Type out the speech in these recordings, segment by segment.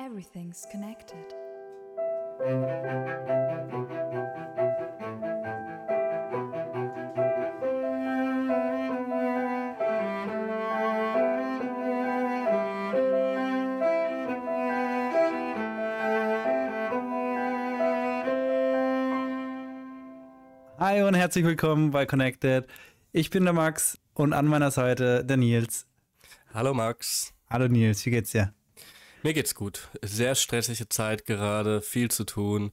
Everything's connected. Hi und herzlich willkommen bei Connected. Ich bin der Max und an meiner Seite der Nils. Hallo Max. Hallo Nils, wie geht's dir? Mir geht's gut. Sehr stressige Zeit gerade, viel zu tun.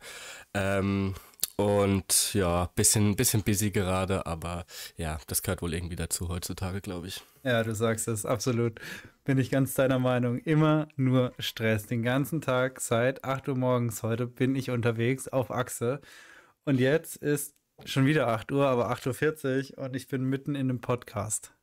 Ähm, und ja, bisschen, bisschen busy gerade, aber ja, das gehört wohl irgendwie dazu heutzutage, glaube ich. Ja, du sagst es, absolut. Bin ich ganz deiner Meinung. Immer nur Stress. Den ganzen Tag seit 8 Uhr morgens heute bin ich unterwegs auf Achse. Und jetzt ist schon wieder 8 Uhr, aber 8.40 Uhr und ich bin mitten in einem Podcast.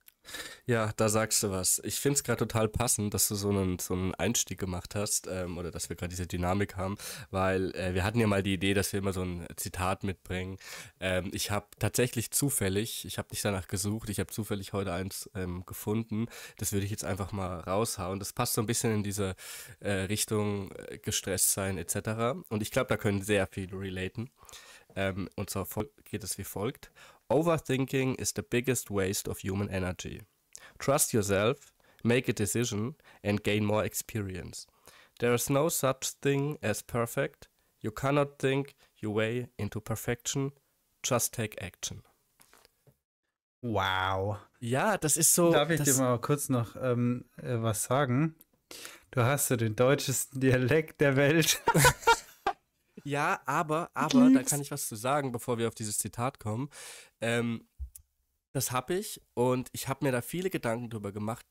Ja, da sagst du was. Ich finde es gerade total passend, dass du so einen, so einen Einstieg gemacht hast ähm, oder dass wir gerade diese Dynamik haben, weil äh, wir hatten ja mal die Idee, dass wir immer so ein Zitat mitbringen. Ähm, ich habe tatsächlich zufällig, ich habe nicht danach gesucht, ich habe zufällig heute eins ähm, gefunden. Das würde ich jetzt einfach mal raushauen. Das passt so ein bisschen in diese äh, Richtung äh, gestresst sein etc. Und ich glaube, da können sehr viele relaten. Ähm, und zwar geht es wie folgt. Overthinking is the biggest waste of human energy. Trust yourself, make a decision, and gain more experience. There is no such thing as perfect. You cannot think your way into perfection. Just take action. Wow. Ja, das ist so. Darf ich dir mal kurz noch ähm, äh, was sagen? Du hast ja den deutschesten Dialekt der Welt. Ja, aber, aber, da kann ich was zu sagen, bevor wir auf dieses Zitat kommen. Ähm, das habe ich und ich habe mir da viele Gedanken drüber gemacht.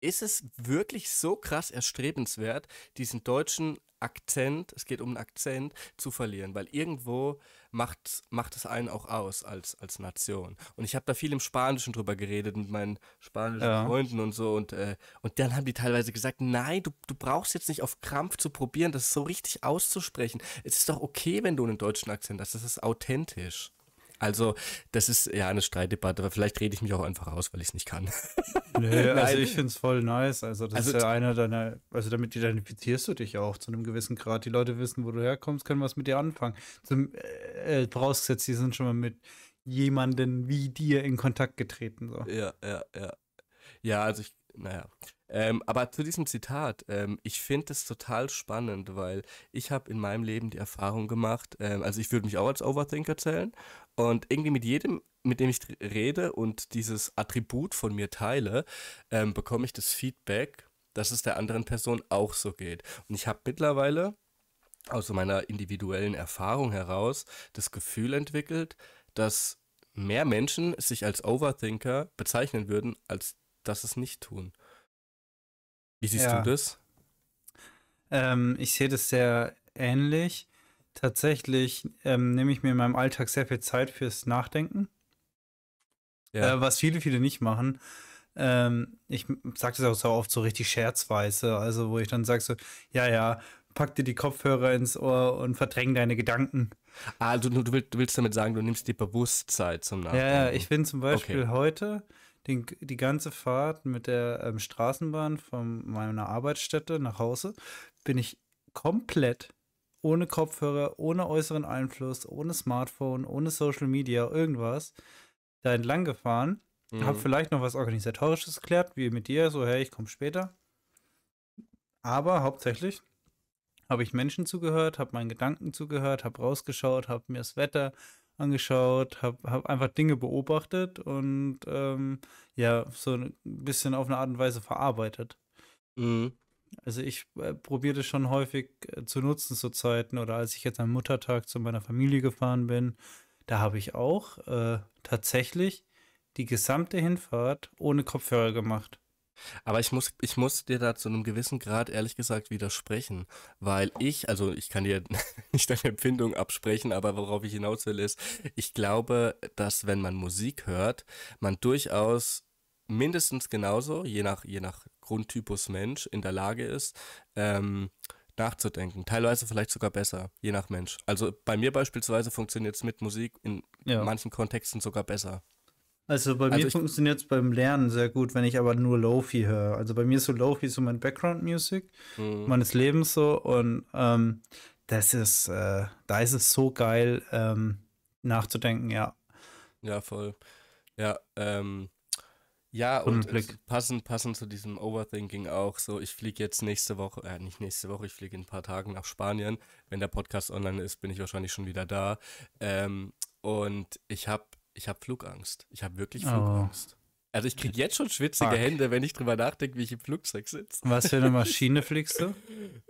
Ist es wirklich so krass erstrebenswert, diesen deutschen Akzent, es geht um einen Akzent, zu verlieren, weil irgendwo macht, macht es einen auch aus als, als Nation. Und ich habe da viel im Spanischen drüber geredet mit meinen spanischen ja. Freunden und so und, äh, und dann haben die teilweise gesagt, nein, du, du brauchst jetzt nicht auf Krampf zu probieren, das so richtig auszusprechen. Es ist doch okay, wenn du einen deutschen Akzent hast, das ist authentisch. Also, das ist ja eine Streitdebatte, aber vielleicht rede ich mich auch einfach raus, weil ich es nicht kann. Nö, also ich finde es voll nice. Also, das also, ist ja einer deiner, also damit identifizierst du dich auch zu einem gewissen Grad. Die Leute wissen, wo du herkommst, können was mit dir anfangen. Zum äh, vorausgesetzt, die sind schon mal mit jemandem wie dir in Kontakt getreten. So. Ja, ja, ja. Ja, also ich, naja. Ähm, aber zu diesem Zitat, ähm, ich finde es total spannend, weil ich habe in meinem Leben die Erfahrung gemacht, ähm, also ich würde mich auch als Overthinker zählen und irgendwie mit jedem, mit dem ich rede und dieses Attribut von mir teile, ähm, bekomme ich das Feedback, dass es der anderen Person auch so geht. Und ich habe mittlerweile aus meiner individuellen Erfahrung heraus das Gefühl entwickelt, dass mehr Menschen sich als Overthinker bezeichnen würden, als dass es nicht tun. Wie siehst ja. du das? Ähm, ich sehe das sehr ähnlich. Tatsächlich ähm, nehme ich mir in meinem Alltag sehr viel Zeit fürs Nachdenken. Ja. Äh, was viele, viele nicht machen. Ähm, ich sage das auch so oft so richtig scherzweise, also wo ich dann sage so, ja, ja, pack dir die Kopfhörer ins Ohr und verdräng deine Gedanken. Ah, du, du, willst, du willst damit sagen, du nimmst dir Bewusstsein zum Nachdenken. Ja, ja, ich bin zum Beispiel okay. heute den, die ganze Fahrt mit der ähm, Straßenbahn von meiner Arbeitsstätte nach Hause bin ich komplett ohne Kopfhörer, ohne äußeren Einfluss, ohne Smartphone, ohne Social Media, irgendwas, da entlang gefahren. Mhm. Habe vielleicht noch was Organisatorisches geklärt, wie mit dir, so, hey, ich komme später. Aber hauptsächlich habe ich Menschen zugehört, habe meinen Gedanken zugehört, habe rausgeschaut, habe mir das Wetter angeschaut, habe hab einfach Dinge beobachtet und ähm, ja, so ein bisschen auf eine Art und Weise verarbeitet. Mhm. Also ich äh, probiere das schon häufig äh, zu nutzen zu Zeiten oder als ich jetzt am Muttertag zu meiner Familie gefahren bin, da habe ich auch äh, tatsächlich die gesamte Hinfahrt ohne Kopfhörer gemacht. Aber ich muss, ich muss dir da zu einem gewissen Grad ehrlich gesagt widersprechen, weil ich, also ich kann dir nicht deine Empfindung absprechen, aber worauf ich hinaus will ist, ich glaube, dass wenn man Musik hört, man durchaus mindestens genauso, je nach, je nach Grundtypus Mensch, in der Lage ist, ähm, nachzudenken. Teilweise vielleicht sogar besser, je nach Mensch. Also bei mir beispielsweise funktioniert es mit Musik in ja. manchen Kontexten sogar besser. Also bei also mir funktioniert es beim Lernen sehr gut, wenn ich aber nur Lofi höre. Also bei mir ist so Lofi so mein Background-Music mhm. meines Lebens so und ähm, das ist, äh, da ist es so geil ähm, nachzudenken, ja. Ja, voll. Ja, ähm, ja, und passend, passend zu diesem Overthinking auch so, ich fliege jetzt nächste Woche, äh, nicht nächste Woche, ich fliege in ein paar Tagen nach Spanien. Wenn der Podcast online ist, bin ich wahrscheinlich schon wieder da. Ähm, und ich habe ich hab Flugangst. Ich habe wirklich oh. Flugangst. Oh. Also ich kriege jetzt schon schwitzige Fuck. Hände, wenn ich drüber nachdenke, wie ich im Flugzeug sitze. Was für eine Maschine fliegst du?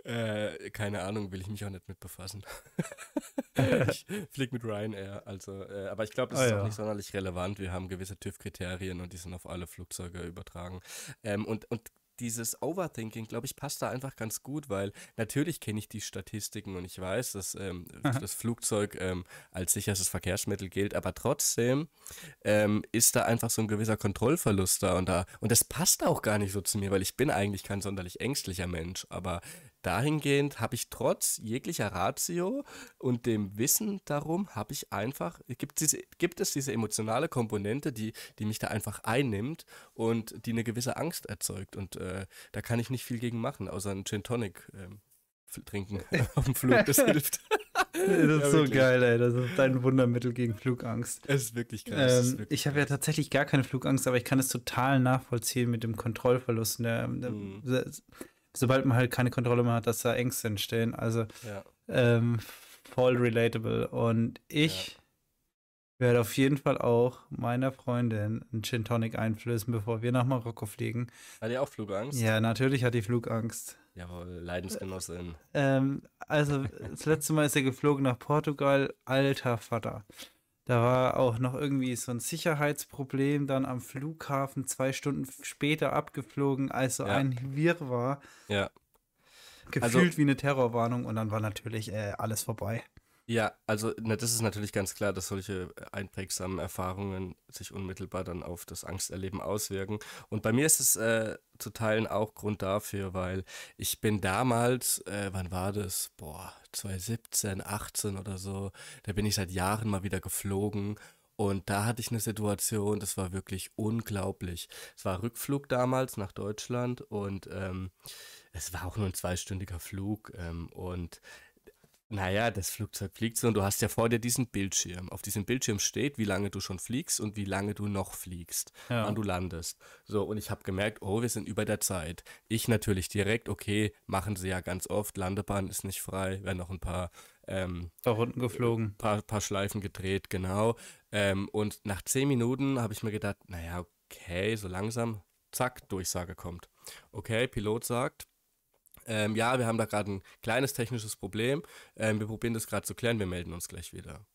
äh, keine Ahnung, will ich mich auch nicht mit befassen. ich fliege mit Ryanair, also, äh, aber ich glaube, das oh, ist ja. auch nicht sonderlich relevant. Wir haben gewisse TÜV-Kriterien und die sind auf alle Flugzeuge übertragen. Ähm, und, und dieses Overthinking, glaube ich, passt da einfach ganz gut, weil natürlich kenne ich die Statistiken und ich weiß, dass ähm, das Flugzeug ähm, als sicherstes Verkehrsmittel gilt, aber trotzdem ähm, ist da einfach so ein gewisser Kontrollverlust da und da. Und das passt auch gar nicht so zu mir, weil ich bin eigentlich kein sonderlich ängstlicher Mensch, aber dahingehend habe ich trotz jeglicher Ratio und dem Wissen darum, habe ich einfach, gibt, diese, gibt es diese emotionale Komponente, die, die mich da einfach einnimmt und die eine gewisse Angst erzeugt. Und äh, da kann ich nicht viel gegen machen, außer einen Gin Tonic ähm, trinken auf dem Flug. Das hilft. Das ist ja, so geil, ey. Das ist dein Wundermittel gegen Flugangst. Es ist wirklich krass. Ähm, wirklich ich habe ja tatsächlich gar keine Flugangst, aber ich kann es total nachvollziehen mit dem Kontrollverlust. Der, mhm sobald man halt keine Kontrolle mehr hat, dass da Ängste entstehen. Also ja. ähm, voll relatable. Und ich ja. werde auf jeden Fall auch meiner Freundin einen Gin Tonic einflößen, bevor wir nach Marokko fliegen. Hat die auch Flugangst? Ja, natürlich hat die Flugangst. Jawohl, Leidensgenossin. Ähm, also, das letzte Mal ist er geflogen nach Portugal. Alter Vater. Da war auch noch irgendwie so ein Sicherheitsproblem dann am Flughafen, zwei Stunden später abgeflogen, also ja. ein Wirrwarr. Ja. Gefühlt also, wie eine Terrorwarnung und dann war natürlich äh, alles vorbei. Ja, also na, das ist natürlich ganz klar, dass solche äh, einprägsamen Erfahrungen sich unmittelbar dann auf das Angsterleben auswirken. Und bei mir ist es äh, zu Teilen auch Grund dafür, weil ich bin damals, äh, wann war das? Boah, 2017, 18 oder so, da bin ich seit Jahren mal wieder geflogen und da hatte ich eine Situation, das war wirklich unglaublich. Es war Rückflug damals nach Deutschland und ähm, es war auch nur ein zweistündiger Flug ähm, und naja, das Flugzeug fliegt so und du hast ja vor dir diesen Bildschirm. Auf diesem Bildschirm steht, wie lange du schon fliegst und wie lange du noch fliegst, ja. wann du landest. So, und ich habe gemerkt, oh, wir sind über der Zeit. Ich natürlich direkt, okay, machen sie ja ganz oft, Landebahn ist nicht frei, werden noch ein paar ähm, paar Runden geflogen. Ein paar, paar Schleifen gedreht, genau. Ähm, und nach zehn Minuten habe ich mir gedacht, naja, okay, so langsam, zack, Durchsage kommt. Okay, Pilot sagt, ähm, ja, wir haben da gerade ein kleines technisches Problem. Ähm, wir probieren das gerade zu klären. Wir melden uns gleich wieder.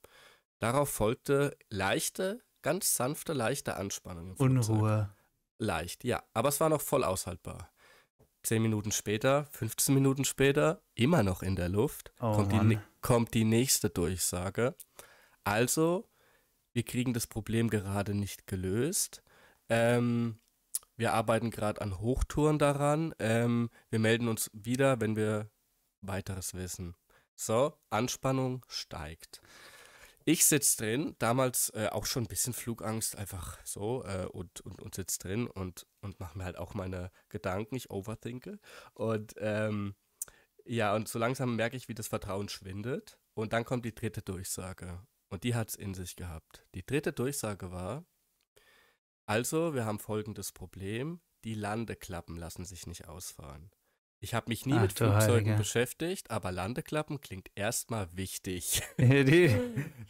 Darauf folgte leichte, ganz sanfte, leichte Anspannung. Unruhe. Leicht, ja. Aber es war noch voll aushaltbar. Zehn Minuten später, 15 Minuten später, immer noch in der Luft, oh, kommt, die, kommt die nächste Durchsage. Also, wir kriegen das Problem gerade nicht gelöst. Ähm, wir arbeiten gerade an Hochtouren daran. Ähm, wir melden uns wieder, wenn wir weiteres wissen. So, Anspannung steigt. Ich sitze drin, damals äh, auch schon ein bisschen Flugangst, einfach so, äh, und, und, und sitze drin und, und mache mir halt auch meine Gedanken, ich overthinke. Und ähm, ja, und so langsam merke ich, wie das Vertrauen schwindet. Und dann kommt die dritte Durchsage. Und die hat es in sich gehabt. Die dritte Durchsage war, also, wir haben folgendes Problem. Die Landeklappen lassen sich nicht ausfahren. Ich habe mich nie Ach, mit Flugzeugen Heilige. beschäftigt, aber Landeklappen klingt erstmal wichtig. die,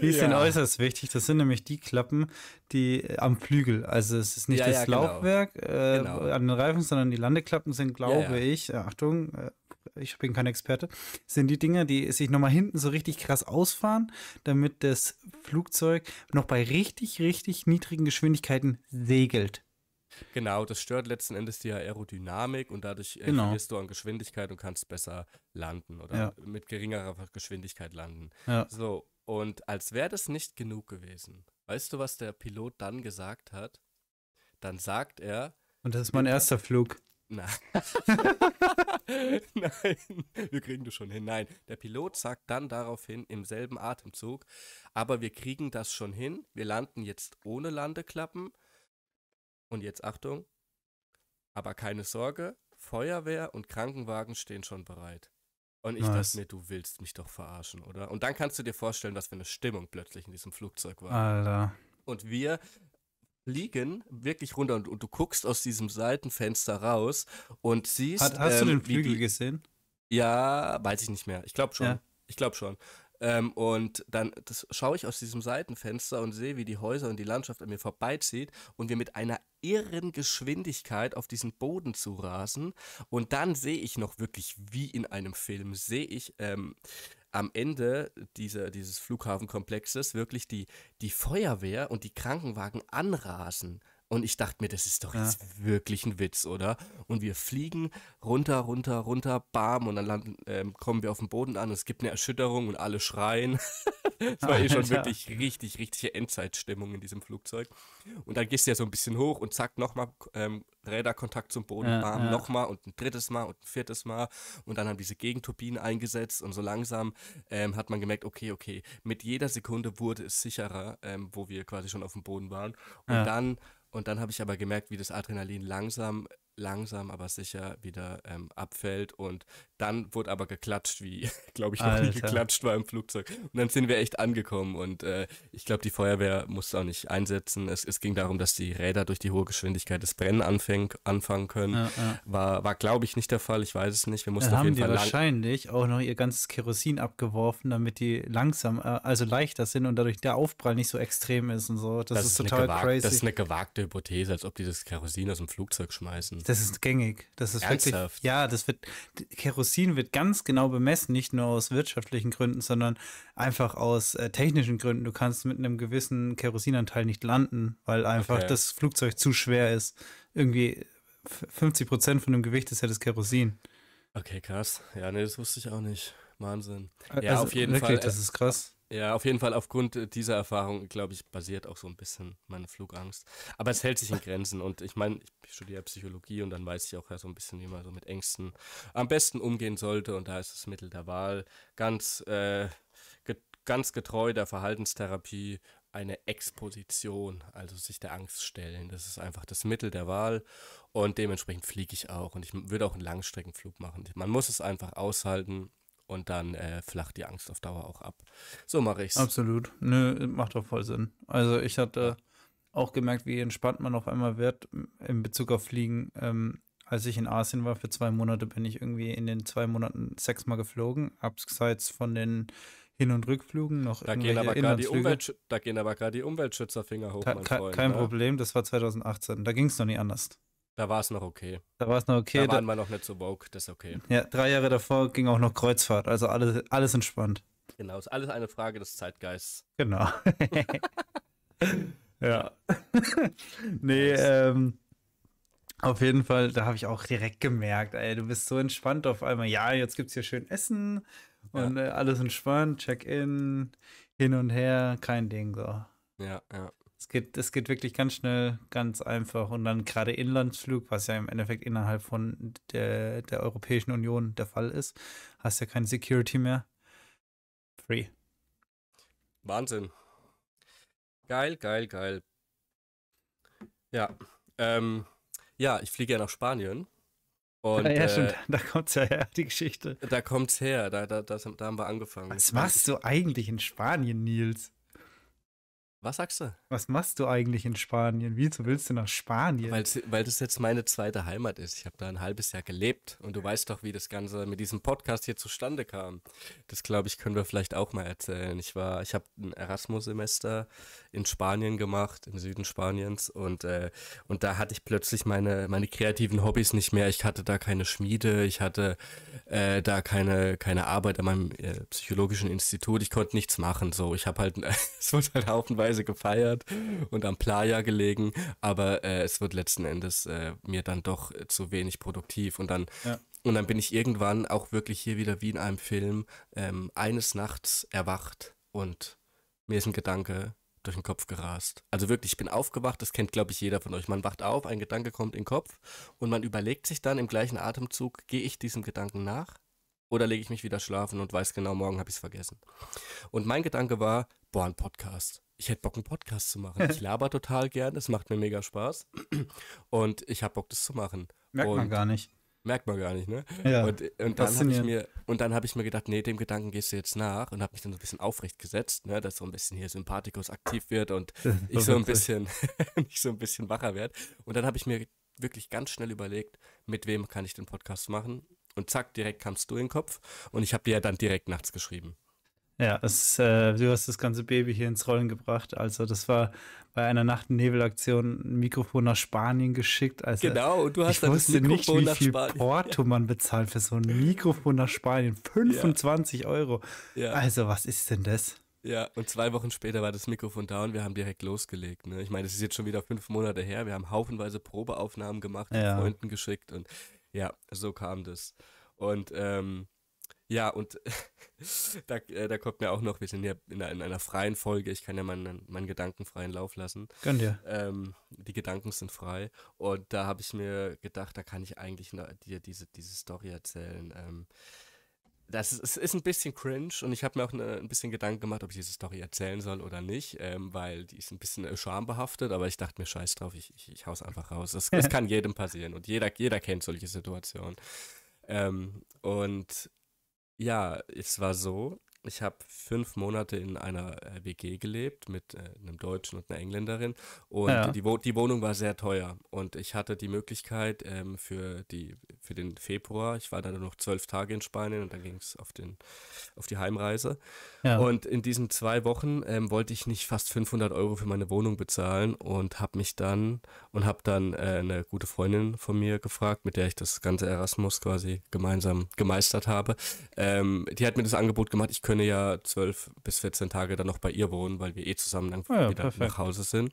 die sind ja. äußerst wichtig. Das sind nämlich die Klappen, die äh, am Flügel, also es ist nicht ja, das ja, genau. Laufwerk äh, genau. an den Reifen, sondern die Landeklappen sind, glaube ich, Achtung, äh, ich bin kein Experte, sind die Dinger, die sich nochmal hinten so richtig krass ausfahren, damit das Flugzeug noch bei richtig, richtig niedrigen Geschwindigkeiten segelt. Genau, das stört letzten Endes die Aerodynamik und dadurch äh, genau. verlierst du an Geschwindigkeit und kannst besser landen oder ja. mit geringerer Geschwindigkeit landen. Ja. So, und als wäre das nicht genug gewesen, weißt du, was der Pilot dann gesagt hat? Dann sagt er. Und das ist mein erster Flug. Nein. Nein, wir kriegen das schon hin. Nein, der Pilot sagt dann daraufhin im selben Atemzug, aber wir kriegen das schon hin. Wir landen jetzt ohne Landeklappen Und jetzt Achtung, aber keine Sorge, Feuerwehr und Krankenwagen stehen schon bereit. Und ich nice. dachte mir, du willst mich doch verarschen, oder? Und dann kannst du dir vorstellen, was für eine Stimmung plötzlich in diesem Flugzeug war. Alter. Und wir liegen wirklich runter und, und du guckst aus diesem Seitenfenster raus und siehst. Hat, hast ähm, du den Flügel die, gesehen? Ja, weiß ich nicht mehr. Ich glaube schon. Ja. Ich glaube schon. Ähm, und dann schaue ich aus diesem Seitenfenster und sehe, wie die Häuser und die Landschaft an mir vorbeizieht und wir mit einer irren Geschwindigkeit auf diesen Boden zu rasen. Und dann sehe ich noch wirklich wie in einem Film, sehe ich ähm, am Ende dieser, dieses Flughafenkomplexes wirklich die, die Feuerwehr und die Krankenwagen anrasen. Und ich dachte mir, das ist doch jetzt ja. wirklich ein Witz, oder? Und wir fliegen runter, runter, runter, bam, und dann landen, ähm, kommen wir auf den Boden an und es gibt eine Erschütterung und alle schreien. Es war eh schon wirklich richtig, richtige Endzeitstimmung in diesem Flugzeug. Und dann gehst du ja so ein bisschen hoch und zack, nochmal ähm, Räderkontakt zum Boden, ja, bam, ja. nochmal und ein drittes Mal und ein viertes Mal. Und dann haben diese Gegenturbinen eingesetzt und so langsam ähm, hat man gemerkt, okay, okay, mit jeder Sekunde wurde es sicherer, ähm, wo wir quasi schon auf dem Boden waren. Und ja. dann und dann habe ich aber gemerkt, wie das Adrenalin langsam langsam, aber sicher wieder ähm, abfällt. Und dann wurde aber geklatscht, wie, glaube ich, noch Alter. nie geklatscht war im Flugzeug. Und dann sind wir echt angekommen. Und äh, ich glaube, die Feuerwehr musste auch nicht einsetzen. Es, es, ging darum, dass die Räder durch die hohe Geschwindigkeit das Brennen anfäng, anfangen können. Ja, ja. War, war glaube ich, nicht der Fall. Ich weiß es nicht. Wir mussten dann auf jeden haben Fall die wahrscheinlich auch noch ihr ganzes Kerosin abgeworfen, damit die langsam, äh, also leichter sind und dadurch der Aufprall nicht so extrem ist und so. Das, das ist, total crazy. Das ist eine gewagte Hypothese, als ob die das Kerosin aus dem Flugzeug schmeißen. Das ist gängig. Das ist Ernsthaft? wirklich. Ja, das wird. Kerosin wird ganz genau bemessen, nicht nur aus wirtschaftlichen Gründen, sondern einfach aus äh, technischen Gründen. Du kannst mit einem gewissen Kerosinanteil nicht landen, weil einfach okay. das Flugzeug zu schwer ist. Irgendwie 50 Prozent von dem Gewicht ist ja das Kerosin. Okay, krass. Ja, nee, das wusste ich auch nicht. Wahnsinn. Ja, also, auf jeden wirklich, Fall. Das ist krass. Ja, auf jeden Fall aufgrund dieser Erfahrung, glaube ich, basiert auch so ein bisschen meine Flugangst. Aber es hält sich in Grenzen und ich meine, ich studiere Psychologie und dann weiß ich auch ja so ein bisschen, wie man so mit Ängsten am besten umgehen sollte und da ist das Mittel der Wahl ganz, äh, ge ganz getreu der Verhaltenstherapie eine Exposition, also sich der Angst stellen. Das ist einfach das Mittel der Wahl und dementsprechend fliege ich auch und ich würde auch einen Langstreckenflug machen. Man muss es einfach aushalten und dann äh, flacht die Angst auf Dauer auch ab. So mache ich's. Absolut. Nö, macht doch voll Sinn. Also ich hatte auch gemerkt, wie entspannt man auf einmal wird in Bezug auf Fliegen. Ähm, als ich in Asien war für zwei Monate, bin ich irgendwie in den zwei Monaten sechsmal geflogen, abseits von den Hin- und Rückflügen noch da gehen aber gerade die Umwelt, Da gehen aber gerade die Umweltschützerfinger hoch, mein Freund, Kein ne? Problem, das war 2018. Da ging es noch nie anders. Da war es noch okay. Da war es noch okay. Da waren wir noch nicht so woke, das ist okay. Ja, drei Jahre davor ging auch noch Kreuzfahrt, also alles, alles entspannt. Genau, ist alles eine Frage des Zeitgeists. Genau. ja. nee, ähm, auf jeden Fall, da habe ich auch direkt gemerkt, ey, du bist so entspannt auf einmal. Ja, jetzt gibt es hier schön Essen und ja. äh, alles entspannt, Check-in, hin und her, kein Ding so. Ja, ja. Es geht, es geht wirklich ganz schnell, ganz einfach. Und dann gerade Inlandsflug, was ja im Endeffekt innerhalb von der, der Europäischen Union der Fall ist, hast ja keine Security mehr. Free. Wahnsinn. Geil, geil, geil. Ja, ähm, ja, ich fliege ja nach Spanien. Und, ja, ja äh, schon, da kommt's ja her, die Geschichte. Da kommt's her, da, da, das, da haben wir angefangen. Was machst du eigentlich in Spanien, Nils? Was sagst du? Was machst du eigentlich in Spanien? Wieso willst du nach Spanien? Weil, weil das jetzt meine zweite Heimat ist. Ich habe da ein halbes Jahr gelebt und du weißt doch, wie das Ganze mit diesem Podcast hier zustande kam. Das glaube ich, können wir vielleicht auch mal erzählen. Ich war, ich habe ein Erasmus-Semester in Spanien gemacht, im Süden Spaniens und, äh, und da hatte ich plötzlich meine, meine kreativen Hobbys nicht mehr. Ich hatte da keine Schmiede, ich hatte äh, da keine, keine Arbeit an meinem äh, psychologischen Institut. Ich konnte nichts machen. So, ich habe halt, es wurde halt haufenweise Weise gefeiert und am Playa gelegen, aber äh, es wird letzten Endes äh, mir dann doch zu wenig produktiv und dann ja. und dann bin ich irgendwann auch wirklich hier wieder wie in einem Film ähm, eines Nachts erwacht und mir ist ein Gedanke durch den Kopf gerast. Also wirklich, ich bin aufgewacht, das kennt glaube ich jeder von euch. Man wacht auf, ein Gedanke kommt in den Kopf und man überlegt sich dann im gleichen Atemzug, gehe ich diesem Gedanken nach? Oder lege ich mich wieder schlafen und weiß genau, morgen habe ich es vergessen. Und mein Gedanke war, boah, ein Podcast ich hätte Bock, einen Podcast zu machen. Ich laber total gern, es macht mir mega Spaß. Und ich habe Bock, das zu machen. Merkt und man gar nicht. Merkt man gar nicht, ne? Ja, und, und dann habe ich mir und dann habe ich mir gedacht, nee, dem Gedanken gehst du jetzt nach und habe mich dann so ein bisschen aufrecht gesetzt, ne, dass so ein bisschen hier Sympathikus aktiv wird und ich so ein bisschen ich so ein bisschen wacher werde. Und dann habe ich mir wirklich ganz schnell überlegt, mit wem kann ich den Podcast machen? Und zack, direkt kamst du in den Kopf und ich habe dir ja dann direkt nachts geschrieben. Ja, es, äh, du hast das ganze Baby hier ins Rollen gebracht. Also das war bei einer Nacht- und Nebelaktion ein Mikrofon nach Spanien geschickt. Also genau, und du hast ich wusste nicht, wie viel Porto man bezahlt für so ein Mikrofon nach Spanien. 25 ja. Euro. Ja. Also was ist denn das? Ja, und zwei Wochen später war das Mikrofon da und wir haben direkt losgelegt. Ne? Ich meine, das ist jetzt schon wieder fünf Monate her. Wir haben haufenweise Probeaufnahmen gemacht, ja. Freunden geschickt und ja, so kam das. Und ähm, ja, und da, äh, da kommt mir auch noch, wir sind ja in einer, in einer freien Folge, ich kann ja meinen, meinen Gedanken freien Lauf lassen. Gönn dir. Ähm, die Gedanken sind frei. Und da habe ich mir gedacht, da kann ich eigentlich dir diese, diese Story erzählen. Ähm, das ist, ist ein bisschen cringe und ich habe mir auch eine, ein bisschen Gedanken gemacht, ob ich diese Story erzählen soll oder nicht, ähm, weil die ist ein bisschen äh, schambehaftet, aber ich dachte mir, scheiß drauf, ich, ich, ich hau's einfach raus. Das, das kann jedem passieren und jeder, jeder kennt solche Situationen. Ähm, und ja, es war so, ich habe fünf Monate in einer äh, WG gelebt mit äh, einem Deutschen und einer Engländerin und ja. die, die, Wohnung war sehr teuer und ich hatte die Möglichkeit ähm, für, die, für den Februar, ich war dann noch zwölf Tage in Spanien und dann ging es auf, auf die Heimreise ja. und in diesen zwei Wochen ähm, wollte ich nicht fast 500 Euro für meine Wohnung bezahlen und habe mich dann und habe dann äh, eine gute Freundin von mir gefragt, mit der ich das ganze Erasmus quasi gemeinsam gemeistert habe. Ähm, die hat mir das Angebot gemacht, ich könne ja zwölf bis 14 Tage dann noch bei ihr wohnen, weil wir eh zusammen dann ja, wieder perfekt. nach Hause sind.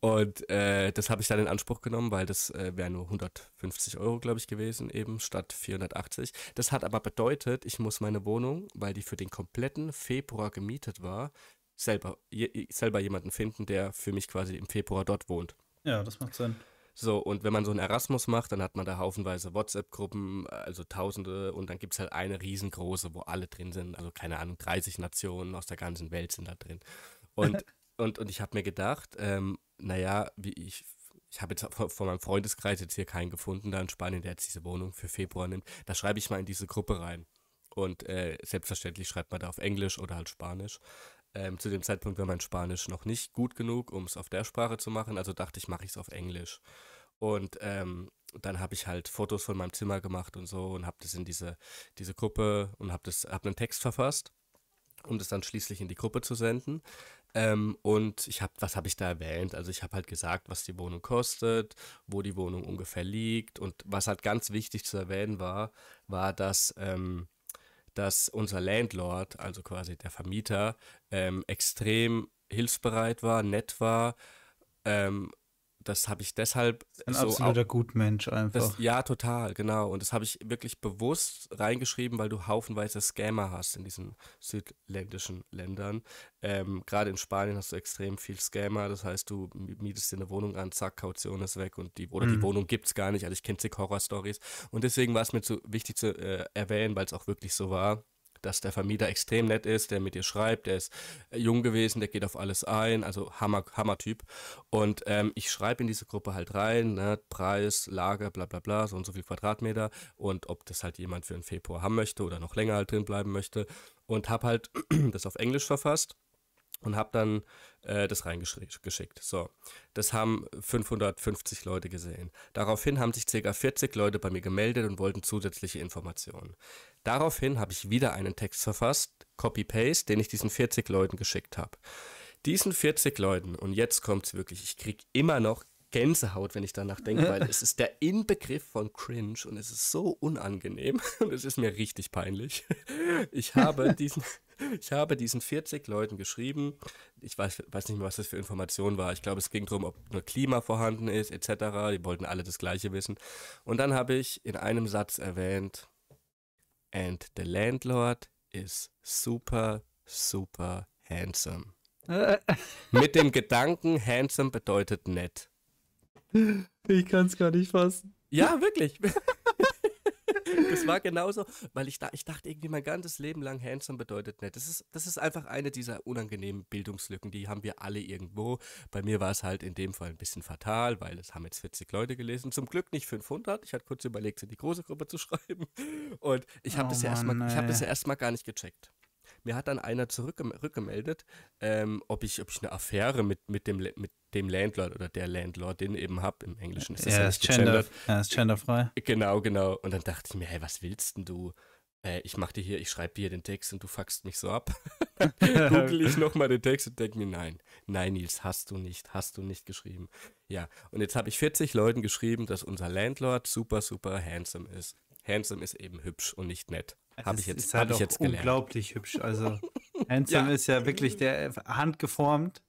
Und äh, das habe ich dann in Anspruch genommen, weil das äh, wäre nur 150 Euro, glaube ich, gewesen, eben statt 480. Das hat aber bedeutet, ich muss meine Wohnung, weil die für den kompletten Februar gemietet war, selber, je, selber jemanden finden, der für mich quasi im Februar dort wohnt. Ja, das macht Sinn. So, und wenn man so einen Erasmus macht, dann hat man da haufenweise WhatsApp-Gruppen, also Tausende, und dann gibt es halt eine riesengroße, wo alle drin sind. Also keine Ahnung, 30 Nationen aus der ganzen Welt sind da drin. Und, und, und ich habe mir gedacht, ähm, naja, wie ich, ich habe jetzt von meinem Freundeskreis jetzt hier keinen gefunden, da in Spanien, der jetzt diese Wohnung für Februar nimmt. Da schreibe ich mal in diese Gruppe rein. Und äh, selbstverständlich schreibt man da auf Englisch oder halt Spanisch. Ähm, zu dem Zeitpunkt war mein Spanisch noch nicht gut genug, um es auf der Sprache zu machen, also dachte ich, mache ich es auf Englisch. Und ähm, dann habe ich halt Fotos von meinem Zimmer gemacht und so und habe das in diese, diese Gruppe und habe hab einen Text verfasst, um das dann schließlich in die Gruppe zu senden. Ähm, und ich habe, was habe ich da erwähnt? Also ich habe halt gesagt, was die Wohnung kostet, wo die Wohnung ungefähr liegt und was halt ganz wichtig zu erwähnen war, war, dass ähm, dass unser Landlord, also quasi der Vermieter, ähm, extrem hilfsbereit war, nett war, ähm, das habe ich deshalb. Ein so absoluter Gutmensch einfach. Das, ja, total, genau. Und das habe ich wirklich bewusst reingeschrieben, weil du haufenweise Scammer hast in diesen südländischen Ländern. Ähm, Gerade in Spanien hast du extrem viel Scammer. Das heißt, du mietest dir eine Wohnung an, zack, Kaution ist weg und die, oder mhm. die Wohnung gibt es gar nicht. Also ich kenne zig Horror-Stories. Und deswegen war es mir zu wichtig zu äh, erwähnen, weil es auch wirklich so war dass der Vermieter extrem nett ist, der mit dir schreibt, der ist äh, jung gewesen, der geht auf alles ein, also Hammer, Hammer-Typ. Und ähm, ich schreibe in diese Gruppe halt rein, ne, Preis, Lager, bla bla bla, so und so viel Quadratmeter und ob das halt jemand für den Februar haben möchte oder noch länger halt drin bleiben möchte. Und habe halt das auf Englisch verfasst und habe dann äh, das reingeschickt. So, das haben 550 Leute gesehen. Daraufhin haben sich ca. 40 Leute bei mir gemeldet und wollten zusätzliche Informationen. Daraufhin habe ich wieder einen Text verfasst, Copy-Paste, den ich diesen 40 Leuten geschickt habe. Diesen 40 Leuten, und jetzt kommt es wirklich, ich kriege immer noch Gänsehaut, wenn ich danach denke, weil es ist der Inbegriff von Cringe und es ist so unangenehm und es ist mir richtig peinlich. Ich habe diesen, ich habe diesen 40 Leuten geschrieben. Ich weiß, weiß nicht mehr, was das für Information war. Ich glaube, es ging darum, ob nur Klima vorhanden ist, etc. Die wollten alle das Gleiche wissen. Und dann habe ich in einem Satz erwähnt, and the landlord is super, super handsome. Mit dem Gedanken, handsome bedeutet nett. Ich kann es gar nicht fassen. Ja, wirklich. Das war genauso, weil ich, da, ich dachte irgendwie mein ganzes Leben lang handsome bedeutet nett. Das ist, das ist einfach eine dieser unangenehmen Bildungslücken, die haben wir alle irgendwo. Bei mir war es halt in dem Fall ein bisschen fatal, weil es haben jetzt 40 Leute gelesen. Zum Glück nicht 500. Ich hatte kurz überlegt, in die große Gruppe zu schreiben. Und ich habe oh das, ja erstmal, hab das ja erstmal gar nicht gecheckt. Mir hat dann einer zurückgemeldet, ähm, ob, ich, ob ich eine Affäre mit, mit, dem, mit dem Landlord oder der Landlordin eben habe. Im Englischen ist das ja, ja nicht gender, ja, ist genderfrei. Genau, genau. Und dann dachte ich mir, hey, was willst denn du? Äh, ich mache dir hier, ich schreibe dir den Text und du fuckst mich so ab. dann google ich nochmal den Text und denke mir, nein, nein, Nils, hast du nicht, hast du nicht geschrieben. Ja, und jetzt habe ich 40 Leuten geschrieben, dass unser Landlord super, super handsome ist. Handsome ist eben hübsch und nicht nett. Habe ich jetzt, ist halt hab ich jetzt gelernt. unglaublich hübsch. Also handsome ja. ist ja wirklich der handgeformt.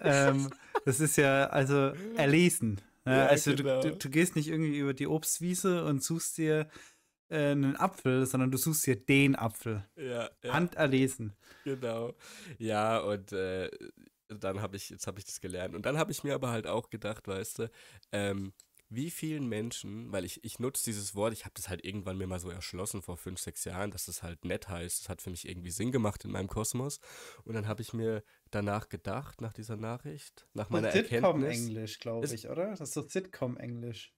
Ähm, das ist ja also erlesen. Ja, also genau. du, du, du, gehst nicht irgendwie über die Obstwiese und suchst dir äh, einen Apfel, sondern du suchst dir den Apfel. Ja, ja. Handerlesen. Genau. Ja, und äh, dann habe ich, jetzt habe ich das gelernt. Und dann habe ich mir aber halt auch gedacht, weißt du, ähm, wie vielen Menschen, weil ich, ich nutze dieses Wort, ich habe das halt irgendwann mir mal so erschlossen vor fünf, sechs Jahren, dass das halt nett heißt. Das hat für mich irgendwie Sinn gemacht in meinem Kosmos. Und dann habe ich mir danach gedacht, nach dieser Nachricht, nach meiner so Erkenntnis. Sitcom-Englisch, glaube ich, oder? Das ist so Sitcom-Englisch.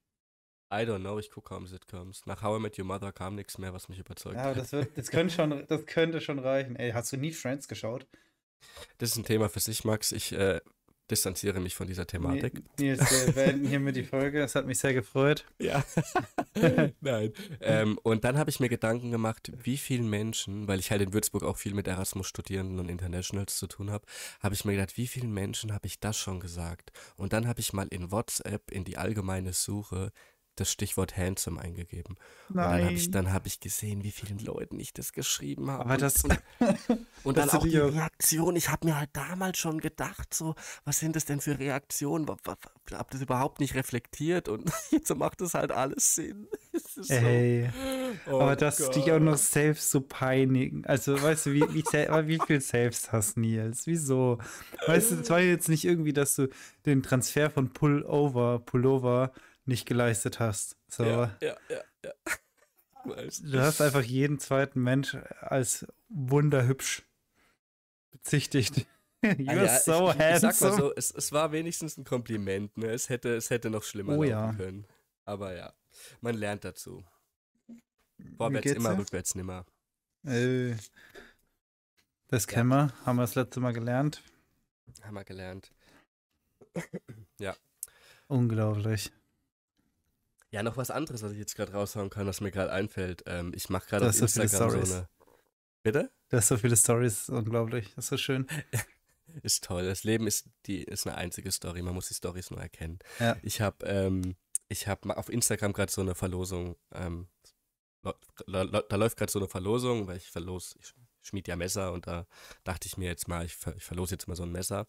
I don't know, ich gucke kaum Sitcoms. Nach How I Met Your Mother kam nichts mehr, was mich überzeugt Ja, das, wird, das, könnte schon, das könnte schon reichen. Ey, hast du nie Friends geschaut? Das ist ein Thema für sich, Max. Ich äh, distanziere mich von dieser Thematik. Nils, wir beenden hiermit die Folge. Das hat mich sehr gefreut. Ja. Nein. Ähm, und dann habe ich mir Gedanken gemacht, wie vielen Menschen, weil ich halt in Würzburg auch viel mit Erasmus-Studierenden und Internationals zu tun habe, habe ich mir gedacht, wie vielen Menschen habe ich das schon gesagt? Und dann habe ich mal in WhatsApp in die allgemeine Suche das Stichwort handsome eingegeben. Nein. Und dann habe ich, hab ich gesehen, wie vielen Leuten ich das geschrieben habe. Aber das. Und, und dann auch die Reaktion. Ich habe mir halt damals schon gedacht, so, was sind das denn für Reaktionen? Ich habe das überhaupt nicht reflektiert und jetzt macht das halt alles Sinn. Ey. So. Oh aber dass dich auch noch selbst so peinigen. Also, weißt du, wie, wie, wie viel Selbsthass, Nils? Wieso? Weißt du, es war jetzt nicht irgendwie, dass du den Transfer von Pullover, Pullover nicht geleistet hast. So. Ja, ja, ja, ja. Du hast einfach jeden zweiten Mensch als wunderhübsch bezichtigt. You're ja, so ich, handsome. Ich sag mal so, es, es war wenigstens ein Kompliment. Ne? Es, hätte, es hätte noch schlimmer oh, ja. können. Aber ja, man lernt dazu. Vorwärts immer, ja? rückwärts nimmer. Äh, das kennen wir. Haben wir das letzte Mal gelernt. Haben wir gelernt. ja. Unglaublich. Ja, noch was anderes, was ich jetzt gerade raushauen kann, was mir gerade einfällt. Ähm, ich mache gerade auf so Instagram so eine. Bitte? Du hast so viele Stories, unglaublich. Das ist so schön. ist toll. Das Leben ist, die, ist eine einzige Story. Man muss die Stories nur erkennen. Ja. Ich habe ähm, hab auf Instagram gerade so eine Verlosung. Ähm, da, da, läuft gerade so eine Verlosung, weil ich verlos, ich schmied ja Messer und da dachte ich mir jetzt mal, ich, ver, ich verlose jetzt mal so ein Messer.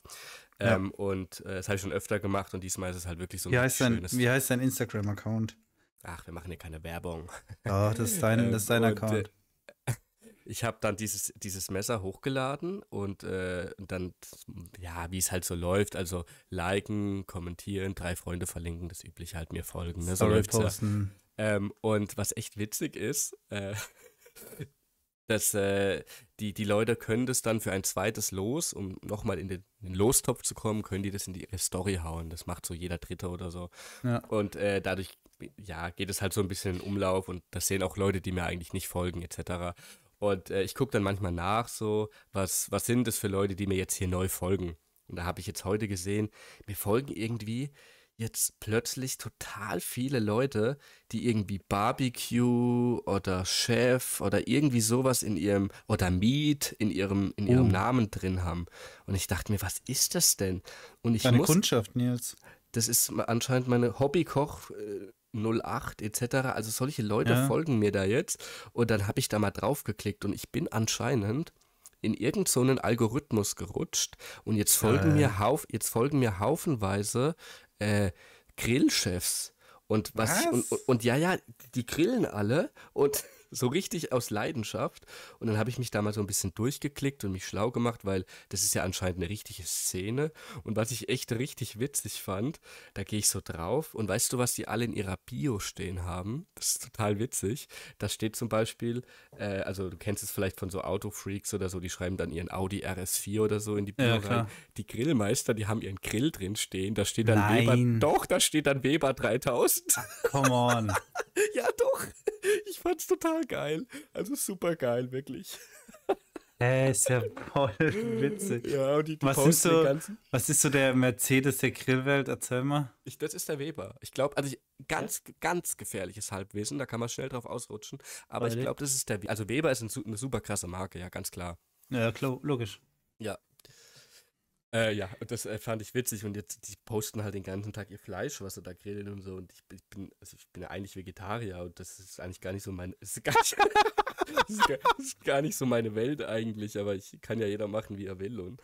Ja. Ähm, und äh, das habe ich schon öfter gemacht und diesmal ist es halt wirklich so ein wie heißt schönes. Dein, wie heißt dein Instagram-Account? Ach, wir machen hier keine Werbung. Oh, das ist dein, das ist dein ähm, Account. Äh, ich habe dann dieses, dieses Messer hochgeladen und äh, dann, ja, wie es halt so läuft, also liken, kommentieren, drei Freunde verlinken, das übliche halt mir folgen. Ne? So posten. Ja. Ähm, und was echt witzig ist, äh, dass äh, die, die Leute können das dann für ein zweites Los, um nochmal in den, in den, Lostopf zu kommen, können die das in die ihre Story hauen. Das macht so jeder Dritte oder so. Ja. Und äh, dadurch, ja, geht es halt so ein bisschen in Umlauf und das sehen auch Leute, die mir eigentlich nicht folgen, etc. Und äh, ich gucke dann manchmal nach, so, was, was sind das für Leute, die mir jetzt hier neu folgen. Und da habe ich jetzt heute gesehen, mir folgen irgendwie jetzt plötzlich total viele Leute, die irgendwie Barbecue oder Chef oder irgendwie sowas in ihrem oder Meat in ihrem in ihrem oh. Namen drin haben. Und ich dachte mir, was ist das denn? Und ich Deine muss, Kundschaft, Nils. Das ist anscheinend meine Hobbykoch. Äh, 08 etc. Also solche Leute ja. folgen mir da jetzt und dann habe ich da mal drauf geklickt und ich bin anscheinend in irgendeinen so Algorithmus gerutscht und jetzt folgen, äh. mir, hauf, jetzt folgen mir haufenweise äh, Grillchefs. Und was, was? Ich, und, und, und, ja, ja, die grillen alle und so richtig aus Leidenschaft. Und dann habe ich mich da mal so ein bisschen durchgeklickt und mich schlau gemacht, weil das ist ja anscheinend eine richtige Szene. Und was ich echt richtig witzig fand, da gehe ich so drauf und weißt du, was die alle in ihrer Bio stehen haben? Das ist total witzig. Da steht zum Beispiel, äh, also du kennst es vielleicht von so Autofreaks oder so, die schreiben dann ihren Audi RS4 oder so in die Bio Ja, rein. klar. Die Grillmeister, die haben ihren Grill drin stehen. Da steht dann Nein. Weber. Doch, da steht dann Weber 3000. Come on. Ja, doch. Ich fand's total geil. Also super geil, wirklich. Hä, ist ja voll witzig. Ja, und die, die Was posten ist so- ganzen. Was ist so der Mercedes der Grillwelt? Erzähl mal. Ich, das ist der Weber. Ich glaube, also ich, ganz, ganz gefährliches Halbwissen, da kann man schnell drauf ausrutschen. Aber ich Freilich. glaube, das ist der Weber. Also Weber ist eine super krasse Marke, ja, ganz klar. Ja, klar, logisch. Ja. Äh, ja, und das äh, fand ich witzig und jetzt, die posten halt den ganzen Tag ihr Fleisch, was sie da grillen und so und ich, bin- ich bin, also ich bin ja eigentlich Vegetarier und das ist eigentlich gar nicht so mein, ist gar nicht, ist gar, ist gar nicht so meine Welt eigentlich, aber ich kann ja jeder machen, wie er will und,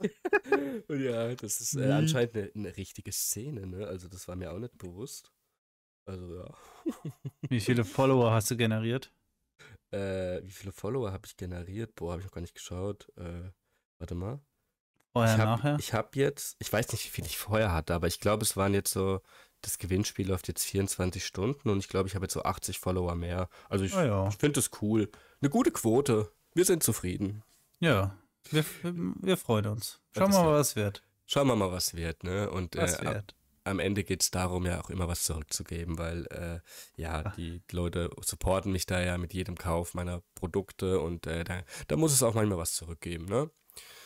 und ja, das ist äh, anscheinend eine, eine richtige Szene, ne, also das war mir auch nicht bewusst. Also ja. Wie viele Follower hast du generiert? Äh, wie viele Follower habe ich generiert? Boah, habe ich noch gar nicht geschaut. Äh, warte mal. Vorher, ich hab, nachher? Ich habe jetzt, ich weiß nicht, wie viel ich vorher hatte, aber ich glaube, es waren jetzt so, das Gewinnspiel läuft jetzt 24 Stunden und ich glaube, ich habe jetzt so 80 Follower mehr. Also ich, Ah ja. ich finde das cool. Eine gute Quote. Wir sind zufrieden. Ja, wir, wir, wir freuen uns. Schauen wir mal, was wird. Schauen wir mal, was wird, ne? Und äh, wird. am Ende geht es darum, ja auch immer was zurückzugeben, weil äh, ja, die Leute supporten mich da ja mit jedem Kauf meiner Produkte und äh, da, da muss es auch manchmal was zurückgeben, ne?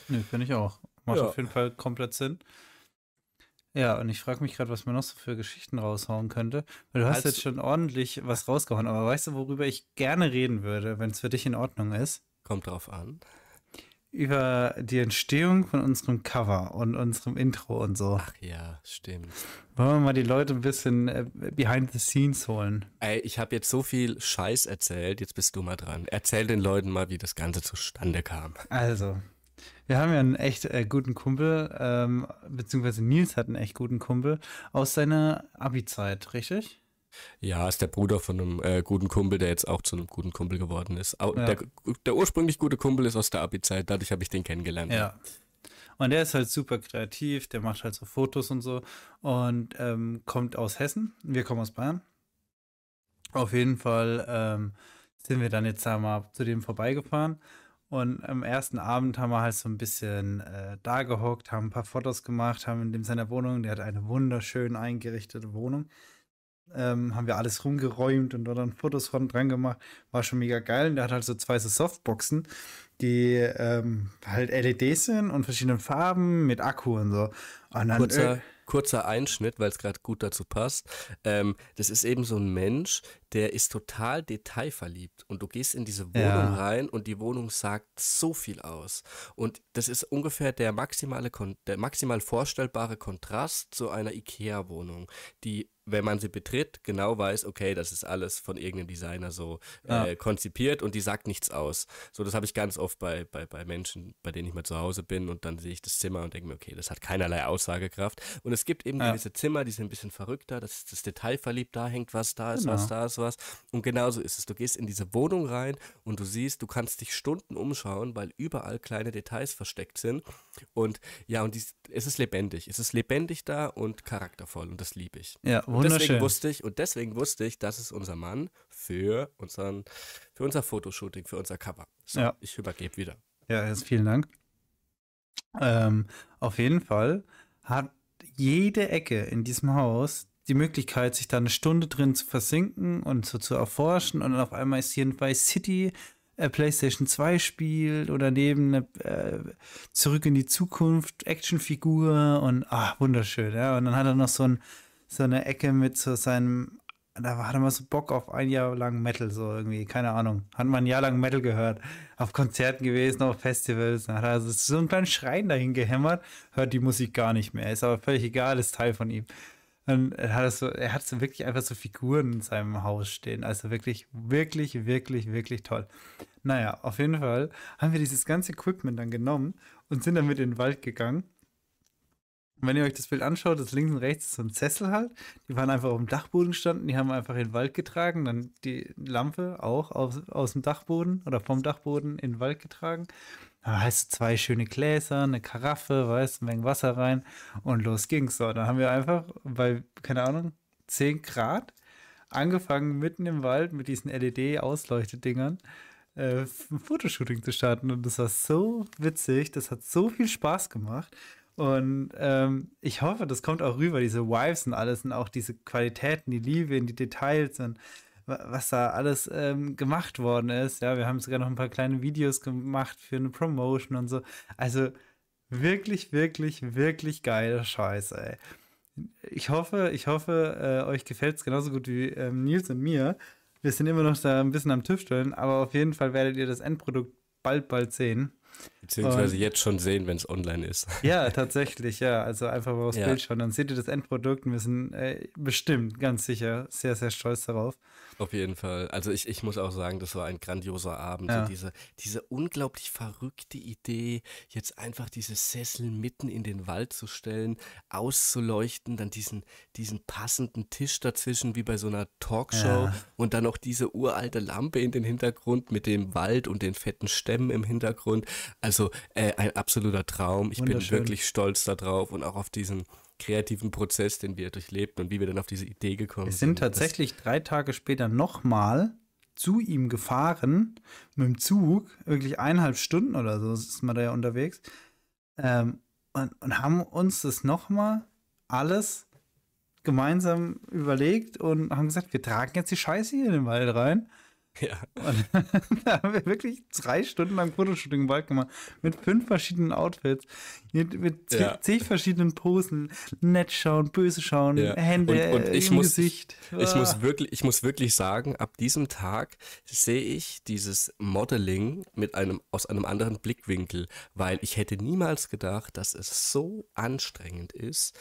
Nö, finde ich auch. Macht Ja. auf jeden Fall komplett Sinn. Ja, und ich frage mich gerade, was man noch so für Geschichten raushauen könnte. Weil du hast Also- jetzt schon ordentlich was rausgehauen, aber weißt du, worüber ich gerne reden würde, wenn es für dich in Ordnung ist? Kommt drauf an. Über die Entstehung von unserem Cover und unserem Intro und so. Ach ja, stimmt. Wollen wir mal die Leute ein bisschen äh, behind the scenes holen? Ey, ich habe jetzt so viel Scheiß erzählt, jetzt bist du mal dran. Erzähl den Leuten mal, wie das Ganze zustande kam. Also, wir haben ja einen echt äh, guten Kumpel, ähm, beziehungsweise Nils hat einen echt guten Kumpel aus seiner Abi-Zeit, richtig? Ja, ist der Bruder von einem äh, guten Kumpel, der jetzt auch zu einem guten Kumpel geworden ist. Au, Ja. der, der ursprünglich gute Kumpel ist aus der Abi-Zeit, dadurch habe ich den kennengelernt. Ja. Und der ist halt super kreativ, der macht halt so Fotos und so und ähm, kommt aus Hessen. Wir kommen aus Bayern. Auf jeden Fall ähm, sind wir dann jetzt da mal zu dem vorbeigefahren. Und am ersten Abend haben wir halt so ein bisschen äh, da gehockt, haben ein paar Fotos gemacht, haben in dem seiner Wohnung, der hat eine wunderschön eingerichtete Wohnung, ähm, haben wir alles rumgeräumt und dort dann Fotos von dran gemacht. War schon mega geil. Und der hat halt so zwei so Softboxen, die ähm, halt LEDs sind und verschiedene Farben mit Akku und so. Und dann, Kurzer, kurzer Einschnitt, weil es gerade gut dazu passt. Ähm, das ist eben so ein Mensch, der ist total detailverliebt. Und du gehst in diese Wohnung Ja. rein und die Wohnung sagt so viel aus. Und das ist ungefähr der maximale, der maximal vorstellbare Kontrast zu einer IKEA-Wohnung, die, wenn man sie betritt, genau weiß, okay, das ist alles von irgendeinem Designer so Ja. äh, konzipiert und die sagt nichts aus. So, das habe ich ganz oft bei, bei, bei Menschen, bei denen ich mal zu Hause bin und dann sehe ich das Zimmer und denke mir, okay, das hat keinerlei Aussagekraft. Und es gibt eben Ja. gewisse Zimmer, die sind ein bisschen verrückter, das ist das Detail verliebt, da hängt was, da ist Genau. was, da ist was. Und genauso ist es. Du gehst in diese Wohnung rein und du siehst, du kannst dich Stunden umschauen, weil überall kleine Details versteckt sind. Und ja, und dies, es ist lebendig. Es ist lebendig da und charaktervoll und das liebe ich. ja, Und deswegen wunderschön. wusste ich, und deswegen wusste ich, das ist unser Mann für, unseren, für unser Fotoshooting, für unser Cover. So, Ja. ich übergebe wieder. Ja, jetzt vielen Dank. Ähm, auf jeden Fall hat jede Ecke in diesem Haus die Möglichkeit, sich da eine Stunde drin zu versinken und so zu erforschen. Und dann auf einmal ist hier ein Vice City äh, PlayStation 2 Spiel oder neben äh, Zurück in die Zukunft Actionfigur und ah, wunderschön, ja. Und dann hat er noch so, ein, so eine Ecke mit so seinem, da hat er mal so Bock auf ein Jahr lang Metal, so irgendwie, keine Ahnung. Hat man ein Jahr lang Metal gehört, auf Konzerten gewesen, auf Festivals. Dann hat er so einen kleinen Schrein dahin gehämmert, hört die Musik gar nicht mehr. Ist aber völlig egal, ist Teil von ihm. Hat er so, er hat so wirklich einfach so Figuren in seinem Haus stehen. Also wirklich, wirklich, wirklich, wirklich toll. Naja, auf jeden Fall haben wir dieses ganze Equipment dann genommen und sind damit in den Wald gegangen Und wenn ihr euch das Bild anschaut, das links und rechts ist so ein Sessel halt. Die waren einfach auf dem Dachboden gestanden, die haben einfach in den Wald getragen, dann die Lampe auch aus, aus dem Dachboden oder vom Dachboden in den Wald getragen. Da heißt zwei schöne Gläser, eine Karaffe, weißt, ein wenig Wasser rein und los ging's. So, dann haben wir einfach bei, keine Ahnung, 10 Grad angefangen, mitten im Wald mit diesen LED-Ausleuchtedingern äh, ein Fotoshooting zu starten. Und das war so witzig, das hat so viel Spaß gemacht. Und ähm, ich hoffe, das kommt auch rüber, diese Wives und alles und auch diese Qualitäten, die Liebe in die Details und was da alles ähm, gemacht worden ist. Ja, wir haben sogar noch ein paar kleine Videos gemacht für eine Promotion und so. Also wirklich, wirklich, wirklich geiler Scheiß, ey. Ich hoffe, ich hoffe, äh, euch gefällt es genauso gut wie ähm, Nils und mir. Wir sind immer noch da ein bisschen am Tüfteln, aber auf jeden Fall werdet ihr das Endprodukt bald, bald sehen. Beziehungsweise und, jetzt schon sehen, wenn es online ist. Ja, tatsächlich, ja. Also einfach mal aufs ja. Bild schauen. Dann seht ihr das Endprodukt und wir sind äh, bestimmt, ganz sicher, sehr, sehr stolz darauf. Auf jeden Fall. Also ich, ich muss auch sagen, das war ein grandioser Abend. Ja. So diese, diese unglaublich verrückte Idee, jetzt einfach diese Sessel mitten in den Wald zu stellen, auszuleuchten, dann diesen, diesen passenden Tisch dazwischen wie bei so einer Talkshow ja. und dann noch diese uralte Lampe in den Hintergrund mit dem Wald und den fetten Stämmen im Hintergrund. Also äh, ein absoluter Traum. Ich bin wirklich stolz darauf und auch auf diesen kreativen Prozess, den wir durchlebten und wie wir dann auf diese Idee gekommen sind. Wir sind tatsächlich drei Tage später nochmal zu ihm gefahren mit dem Zug, wirklich eineinhalb Stunden oder so ist man da ja unterwegs, ähm, und, und haben uns das nochmal alles gemeinsam überlegt und haben gesagt, wir tragen jetzt die Scheiße hier in den Wald rein ja. Und da haben wir wirklich drei Stunden lang Fotoshooting im Wald gemacht. Mit fünf verschiedenen Outfits. Mit, mit ja. zig verschiedenen Posen. Nett schauen, böse schauen, ja. Hände und, und ich im muss, Gesicht. Ich, muss ah. wirklich, ich muss wirklich sagen, ab diesem Tag sehe ich dieses Modeling mit einem, aus einem anderen Blickwinkel. Weil ich hätte niemals gedacht, dass es so anstrengend ist,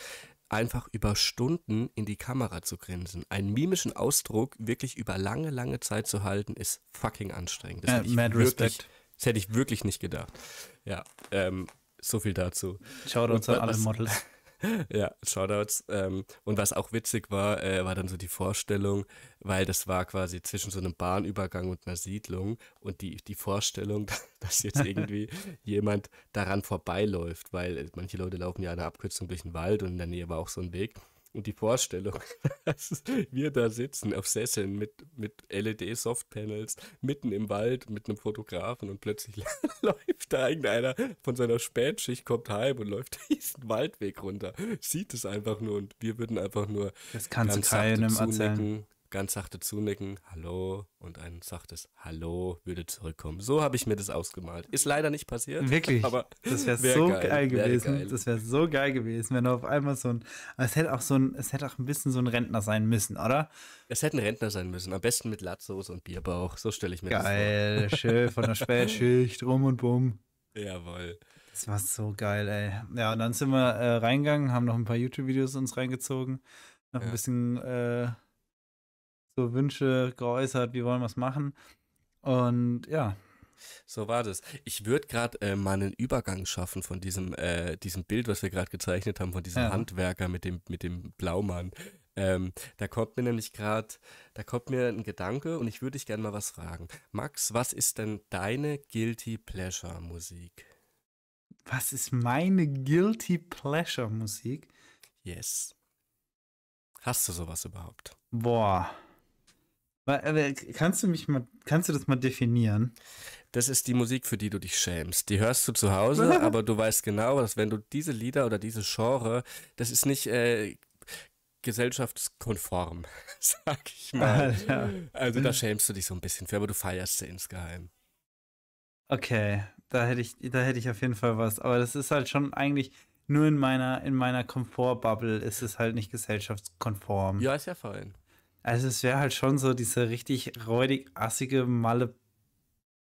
einfach über Stunden in die Kamera zu grinsen. Einen mimischen Ausdruck wirklich über lange, lange Zeit zu halten, ist fucking anstrengend. Das, hätte, ich wirklich, das hätte ich wirklich nicht gedacht. Ja, ähm, so viel dazu. Schaut uns an alle Models. ja, Shoutouts. Ähm, und was auch witzig war, äh, war dann so die Vorstellung, weil das war quasi zwischen so einem Bahnübergang und einer Siedlung und die, die Vorstellung, dass jetzt irgendwie jemand daran vorbeiläuft, weil manche Leute laufen ja eine Abkürzung durch den Wald und in der Nähe war auch so ein Weg. Und die Vorstellung, dass wir da sitzen auf Sesseln mit, mit LED-Softpanels mitten im Wald mit einem Fotografen und plötzlich läuft da irgendeiner von seiner Spätschicht, kommt heim und läuft diesen Waldweg runter. Sieht es einfach nur und wir würden einfach nur das kannst du keinem erzählen ganz sachte zunicken, Hallo und ein sachtes Hallo würde zurückkommen. So habe ich mir das ausgemalt. Ist leider nicht passiert. Wirklich. Aber das wäre wär so geil, geil gewesen. Geil. Das wäre so geil gewesen, wenn auf einmal so ein. Es hätte auch so ein, es hätte auch ein bisschen so ein Rentner sein müssen, oder? Es hätte ein Rentner sein müssen. Am besten mit Latzos und Bierbauch. So stelle ich mir geil, das vor. Geil, schön von der Spätschicht, rum und bumm. Jawohl. Das war so geil, ey. Ja, und dann sind wir äh, reingegangen, haben noch ein paar YouTube-Videos uns reingezogen. Noch ja. ein bisschen. Äh, so Wünsche geäußert, wie wollen wir es machen. Und ja. So war das. Ich würde gerade äh, mal einen Übergang schaffen von diesem, äh, diesem Bild, was wir gerade gezeichnet haben, von diesem ja. Handwerker mit dem, mit dem Blaumann. Ähm, da kommt mir nämlich gerade, da kommt mir ein Gedanke und ich würde dich gerne mal was fragen. Max, was ist denn deine Guilty Pleasure Musik? Was ist meine Guilty Pleasure Musik? Yes. Hast du sowas überhaupt? Boah. Kannst du mich mal, kannst du das mal definieren? Das ist die Musik, für die du dich schämst. Die hörst du zu Hause, aber du weißt genau, dass wenn du diese Lieder oder diese Genre, das ist nicht äh, gesellschaftskonform, sag ich mal. Alter. Also da schämst du dich so ein bisschen für, aber du feierst sie insgeheim. Okay, da hätte ich, da hätte ich auf jeden Fall was. Aber das ist halt schon eigentlich nur in meiner, in meiner Komfortbubble ist es halt nicht gesellschaftskonform. Ja, ist ja fein. Also es wäre halt schon so diese richtig räudig assige Malle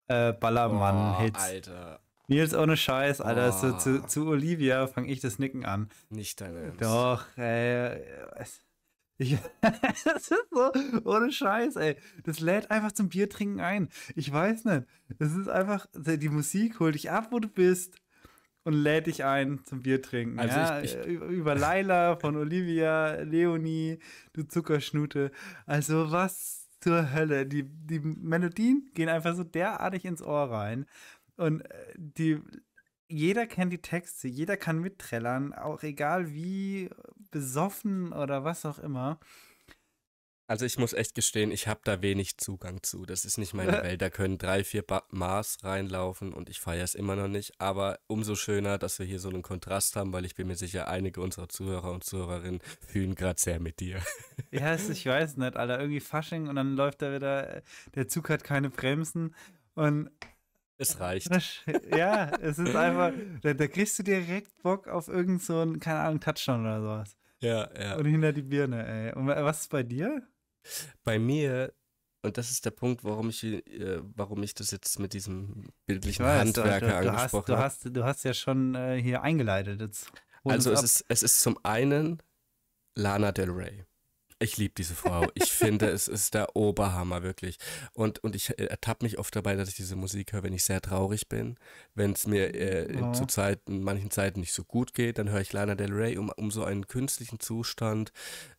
äh, Ballermann-Hits. Oh, Alter. Nils ohne Scheiß, Alter. Oh. So, zu, zu Olivia fange ich das Nicken an. Nicht dein Ernst. Doch, ey. Ich, das ist so, ohne Scheiß, ey. Das lädt einfach zum Biertrinken ein. Ich weiß nicht. Das ist einfach, die Musik holt dich ab, wo du bist. Und lädt dich ein zum Bier trinken. Also ja? ich, ich, über Laila von Olivia, Leonie, du Zuckerschnute. Also was zur Hölle. Die, die Melodien gehen einfach so derartig ins Ohr rein. Und äh, die, jeder kennt die Texte, jeder kann mitträllern, auch egal wie besoffen oder was auch immer. Also ich muss echt gestehen, ich habe da wenig Zugang zu. Das ist nicht meine Welt. Da können drei, vier ba Mars reinlaufen und ich feiere es immer noch nicht. Aber umso schöner, dass wir hier so einen Kontrast haben, weil ich bin mir sicher, einige unserer Zuhörer und Zuhörerinnen fühlen gerade sehr mit dir. Ja, ich weiß nicht, Alter. Irgendwie Fasching und dann läuft da wieder, der Zug hat keine Bremsen und es reicht. Ja, es ist einfach, da, da kriegst du direkt Bock auf irgend so einen, keine Ahnung, Touchdown oder sowas. Ja, ja. Und hinter die Birne, ey. Und was ist bei dir? Bei mir, und das ist der Punkt, warum ich, äh, warum ich das jetzt mit diesem bildlichen weiß, Handwerker du, du, angesprochen habe. Du, du hast ja schon äh, hier eingeleitet. Jetzt also es ist, es ist zum einen Lana Del Rey. Ich liebe diese Frau. Ich finde, es ist der Oberhammer, wirklich. Und, und ich äh, ertappe mich oft dabei, dass ich diese Musik höre, wenn ich sehr traurig bin. Wenn es mir äh, oh. zu Zeiten, manchen Zeiten nicht so gut geht, dann höre ich Lana Del Rey, um, um so einen künstlichen Zustand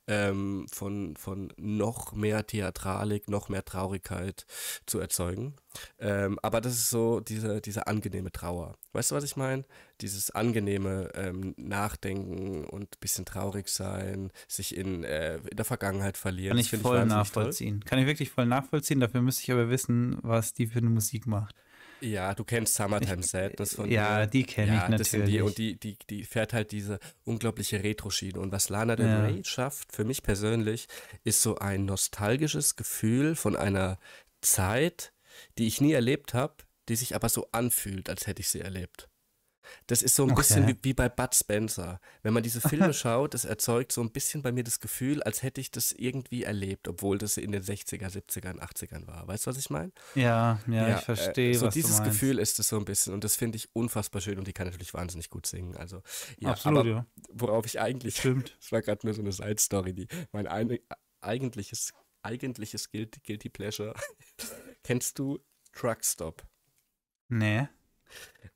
ähm, von, von noch mehr Theatralik, noch mehr Traurigkeit zu erzeugen. Ähm, aber das ist so diese, diese angenehme Trauer. Weißt du, was ich meine? Dieses angenehme ähm, Nachdenken und ein bisschen traurig sein, sich in, äh, in der Vergangenheit verlieren. Kann ich voll nachvollziehen. Toll. Kann ich wirklich voll nachvollziehen. Dafür müsste ich aber wissen, was die für eine Musik macht. Ja, du kennst Summertime Sadness von Ja, mir. die kenne ja, ich natürlich. Die, und die, die, die fährt halt diese unglaubliche Retro-Schiene. Und was Lana Del Rey ja. schafft, für mich persönlich, ist so ein nostalgisches Gefühl von einer Zeit, die ich nie erlebt habe, die sich aber so anfühlt, als hätte ich sie erlebt. Das ist so ein okay. bisschen wie, wie, bei Bud Spencer. Wenn man diese Filme schaut, das erzeugt so ein bisschen bei mir das Gefühl, als hätte ich das irgendwie erlebt, obwohl das in den 60er, 70er, 80ern war. Weißt du, was ich meine? Ja, ja, ja, ich verstehe. Äh, so dieses Gefühl ist es so ein bisschen und das finde ich unfassbar schön und die kann natürlich wahnsinnig gut singen. Also, ja, Absolut, aber ja. worauf ich eigentlich, Stimmt. das war gerade nur so eine Side-Story, die mein ein, eigentliches, eigentliches Guilty, Guilty Pleasure. Kennst du Truckstop? Nee.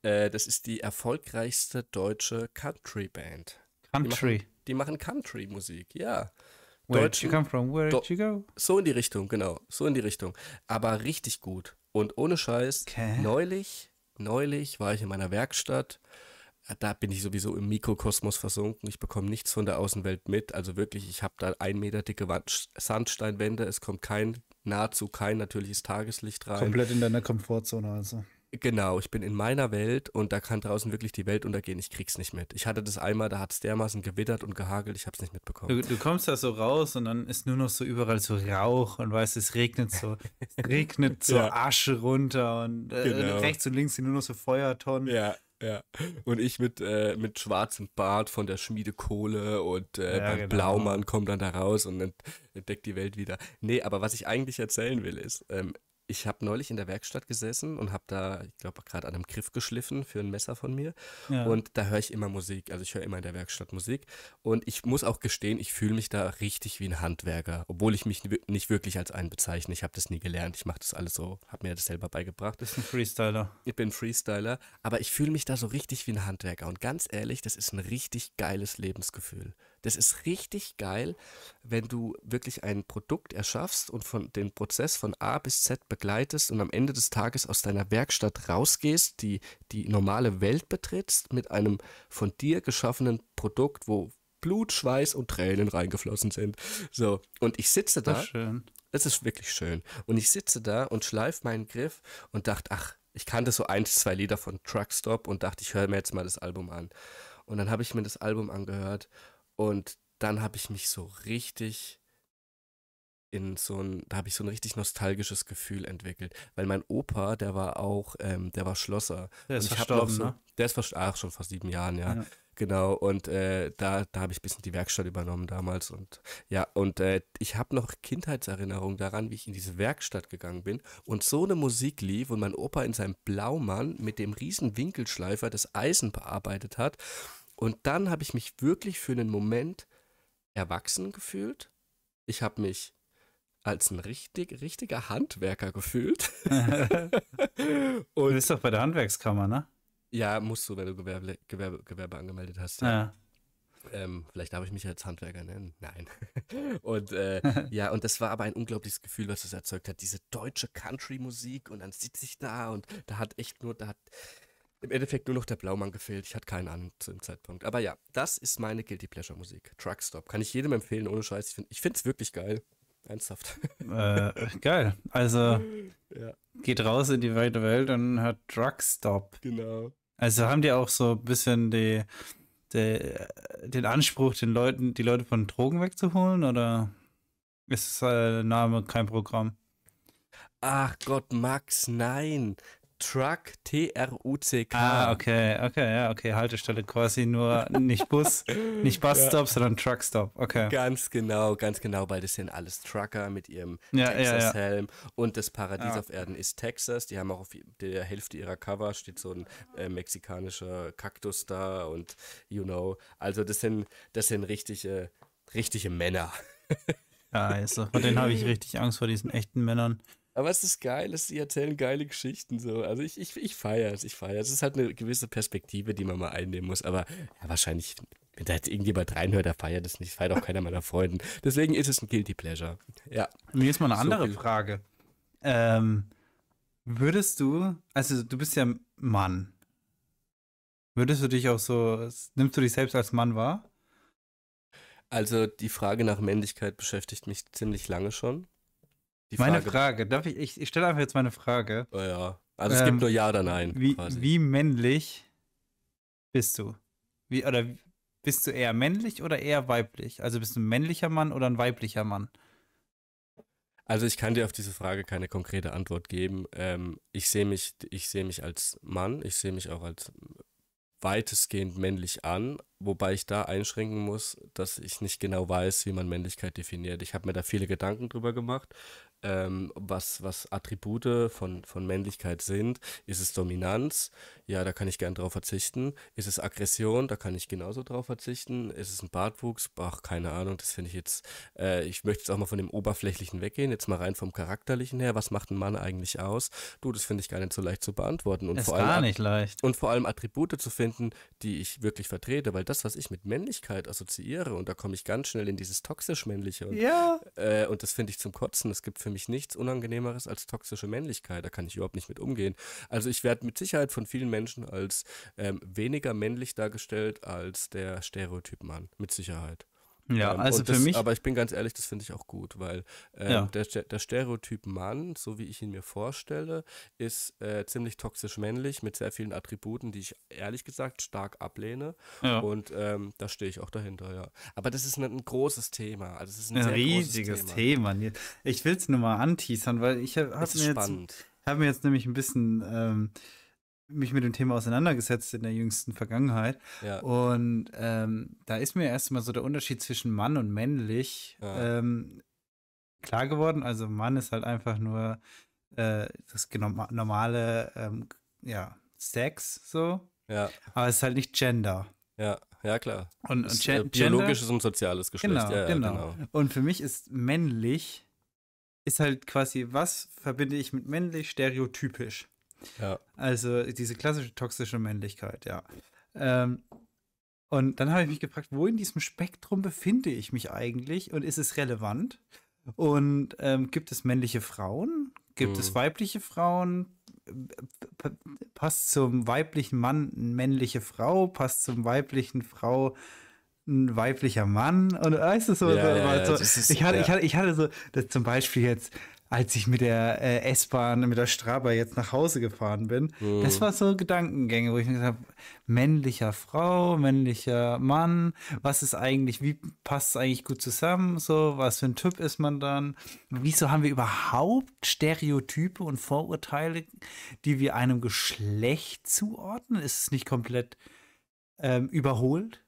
Äh, das ist die erfolgreichste deutsche Country-Band. Country? Die machen, machen Country-Musik, ja. Where did you come from? Where did you go? So in die Richtung, genau. So in die Richtung. Aber richtig gut. Und ohne Scheiß, okay. neulich, neulich war ich in meiner Werkstatt. Da bin ich sowieso im Mikrokosmos versunken. Ich bekomme nichts von der Außenwelt mit. Also wirklich, ich habe da ein Meter dicke Wand, Sandsteinwände. Es kommt kein, nahezu kein natürliches Tageslicht rein. Komplett in deiner Komfortzone also. Genau, ich bin in meiner Welt und da kann draußen wirklich die Welt untergehen. Ich krieg's nicht mit. Ich hatte das einmal, da hat es dermaßen gewittert und gehagelt, ich hab's nicht mitbekommen. Du, du, kommst da so raus und dann ist nur noch so überall so Rauch und weißt, es regnet so, es regnet so ja. Asche runter und äh, genau. rechts und links sind nur noch so Feuertonnen. Ja, ja. Und ich mit, äh, mit schwarzem Bart von der Schmiedekohle und äh, ja, beim genau. Blaumann komme dann da raus und entdeckt die Welt wieder. Nee, aber was ich eigentlich erzählen will, ist, ähm, ich habe neulich in der Werkstatt gesessen und habe da, ich glaube, gerade an einem Griff geschliffen für ein Messer von mir. Ja. Und da höre ich immer Musik. Also ich höre immer in der Werkstatt Musik. Und ich muss auch gestehen, ich fühle mich da richtig wie ein Handwerker, obwohl ich mich nicht wirklich als einen bezeichne. Ich habe das nie gelernt. Ich mache das alles so, habe mir das selber beigebracht. Du bist ein Freestyler. Ich bin Freestyler, aber ich fühle mich da so richtig wie ein Handwerker. Und ganz ehrlich, das ist ein richtig geiles Lebensgefühl. Das ist richtig geil, wenn du wirklich ein Produkt erschaffst und von den Prozess von A bis Z begleitest und am Ende des Tages aus deiner Werkstatt rausgehst, die die normale Welt betrittst mit einem von dir geschaffenen Produkt, wo Blut, Schweiß und Tränen reingeflossen sind. So, und ich sitze da. Das ist schön. Es ist wirklich schön. Und ich sitze da und schleife meinen Griff und dachte, ach, ich kannte so ein, zwei Lieder von Truckstop und dachte, ich höre mir jetzt mal das Album an. Und dann habe ich mir das Album angehört und dann habe ich mich so richtig in so ein, da habe ich so ein richtig nostalgisches Gefühl entwickelt, weil mein Opa, der war auch, ähm, der war Schlosser. Der ist verstorben, so, ne? Der ist verstorben, ach, schon vor sieben Jahren, ja. ja. Genau, und äh, da, da habe ich ein bisschen die Werkstatt übernommen damals. Und ja, und äh, ich habe noch Kindheitserinnerungen daran, wie ich in diese Werkstatt gegangen bin und so eine Musik lief und mein Opa in seinem Blaumann mit dem riesen Winkelschleifer das Eisen bearbeitet hat. Und dann habe ich mich wirklich für einen Moment erwachsen gefühlt. Ich habe mich als ein richtig, richtiger Handwerker gefühlt. du bist doch bei der Handwerkskammer, ne? Ja, musst du, wenn du Gewerbe, Gewerbe, Gewerbe angemeldet hast. Ja. ja. Ähm, vielleicht darf ich mich als Handwerker nennen. Nein. und äh, ja, und das war aber ein unglaubliches Gefühl, was es erzeugt hat. Diese deutsche Country-Musik und dann sitze ich da und da hat echt nur, da hat im Endeffekt nur noch der Blaumann gefehlt. Ich hatte keinen an zu dem Zeitpunkt. Aber ja, das ist meine Guilty Pleasure Musik. Truckstop. Kann ich jedem empfehlen, ohne Scheiß. Ich finde es wirklich geil. Ernsthaft. Äh, geil. Also ja. geht raus in die weite Welt und hört Truckstop. Genau. Also haben die auch so ein bisschen die, die, den Anspruch, den Leuten, die Leute von Drogen wegzuholen oder ist der Name kein Programm? Ach Gott, Max, nein. Truck, T-R-U-C-K. Ah, okay, okay, ja, okay. Haltestelle quasi nur nicht Bus, nicht Busstop, ja. sondern Truckstop. Okay. Ganz genau, ganz genau, weil das sind alles Trucker mit ihrem ja, Texas-Helm. Ja, und das Paradies auf Erden ist Texas. Die haben auch auf der Hälfte ihrer Cover steht so ein äh, mexikanischer Kaktus da und you know. Also das sind, das sind richtige, richtige Männer. ja, also von denen habe ich richtig Angst vor diesen echten Männern. Aber es ist geil, es, sie erzählen geile Geschichten so. Also ich, ich, ich feiere es, ich feiere es. Es ist halt eine gewisse Perspektive, die man mal einnehmen muss. Aber ja, wahrscheinlich, wenn da jetzt irgendjemand reinhört, der feiert es nicht. Feiert auch keiner meiner Freunden. Deswegen ist es ein Guilty Pleasure. Ja. Mir ist mal eine so andere viel. Frage. Ähm, würdest du, also du bist ja Mann. Würdest du dich auch so, nimmst du dich selbst als Mann wahr? Also die Frage nach Männlichkeit beschäftigt mich ziemlich lange schon. Meine Frage, darf ich, ich, ich stelle einfach jetzt meine Frage. Oh ja, also es ähm, gibt nur Ja oder Nein. Wie, wie männlich bist du? Wie, oder bist du eher männlich oder eher weiblich? Also bist du ein männlicher Mann oder ein weiblicher Mann? Also ich kann dir auf diese Frage keine konkrete Antwort geben. Ähm, ich sehe mich, ich sehe mich als Mann, ich sehe mich auch als weitestgehend männlich an, wobei ich da einschränken muss, dass ich nicht genau weiß, wie man Männlichkeit definiert. Ich habe mir da viele Gedanken drüber gemacht, ähm, was, was Attribute von, von Männlichkeit sind. Ist es Dominanz? Ja, da kann ich gern drauf verzichten. Ist es Aggression? Da kann ich genauso drauf verzichten. Ist es ein Bartwuchs? Ach, keine Ahnung, das finde ich jetzt, äh, ich möchte jetzt auch mal von dem Oberflächlichen weggehen, jetzt mal rein vom Charakterlichen her. Was macht ein Mann eigentlich aus? Du, das finde ich gar nicht so leicht zu beantworten. Und ist vor allem, gar nicht leicht. Und vor allem Attribute zu finden, die ich wirklich vertrete, weil das, was ich mit Männlichkeit assoziiere, und da komme ich ganz schnell in dieses toxisch-männliche und, ja. äh, und das finde ich zum Kotzen. Es gibt für mich nichts Unangenehmeres als toxische Männlichkeit. Da kann ich überhaupt nicht mit umgehen. Also ich werde mit Sicherheit von vielen Menschen als ähm, weniger männlich dargestellt als der Stereotyp Mann. Mit Sicherheit. Ja, ähm, also für das, mich. Aber ich bin ganz ehrlich, das finde ich auch gut, weil ähm, ja. der, der Stereotyp Mann, so wie ich ihn mir vorstelle, ist äh, ziemlich toxisch männlich mit sehr vielen Attributen, die ich ehrlich gesagt stark ablehne. Ja. Und ähm, da stehe ich auch dahinter, ja. Aber das ist ein, ein großes Thema. Also es ist ein, ein riesiges Thema. Thema. Ich will es nur mal anteasern, weil ich habe hab mir, jetzt, hab mir jetzt nämlich ein bisschen ähm, mich mit dem Thema auseinandergesetzt in der jüngsten Vergangenheit. Ja. Und ähm, da ist mir erstmal so der Unterschied zwischen Mann und männlich ja. ähm, klar geworden. Also Mann ist halt einfach nur äh, das normale ähm, ja, Sex so. Ja. Aber es ist halt nicht Gender. Ja, ja klar. Und, und äh, biologisches und soziales Geschlecht. Genau, ja, genau. genau. Und für mich ist männlich ist halt quasi, was verbinde ich mit männlich stereotypisch? Ja. Also diese klassische toxische Männlichkeit, ja. Ähm, und dann habe ich mich gefragt, wo in diesem Spektrum befinde ich mich eigentlich und ist es relevant? Und ähm, gibt es männliche Frauen? Gibt mhm. es weibliche Frauen? P passt zum weiblichen Mann eine männliche Frau? Passt zum weiblichen Frau ein weiblicher Mann? Und weißt du so, ja, ja, so, ist, ich, hatte, ja. ich, hatte, ich hatte so zum Beispiel jetzt als ich mit der äh, S-Bahn, mit der Straba jetzt nach Hause gefahren bin. Mhm. Das war so Gedankengänge, wo ich mir gesagt habe, männlicher Frau, männlicher Mann, was ist eigentlich, wie passt es eigentlich gut zusammen, so, was für ein Typ ist man dann? Wieso haben wir überhaupt Stereotype und Vorurteile, die wir einem Geschlecht zuordnen? Ist es nicht komplett ähm, überholt?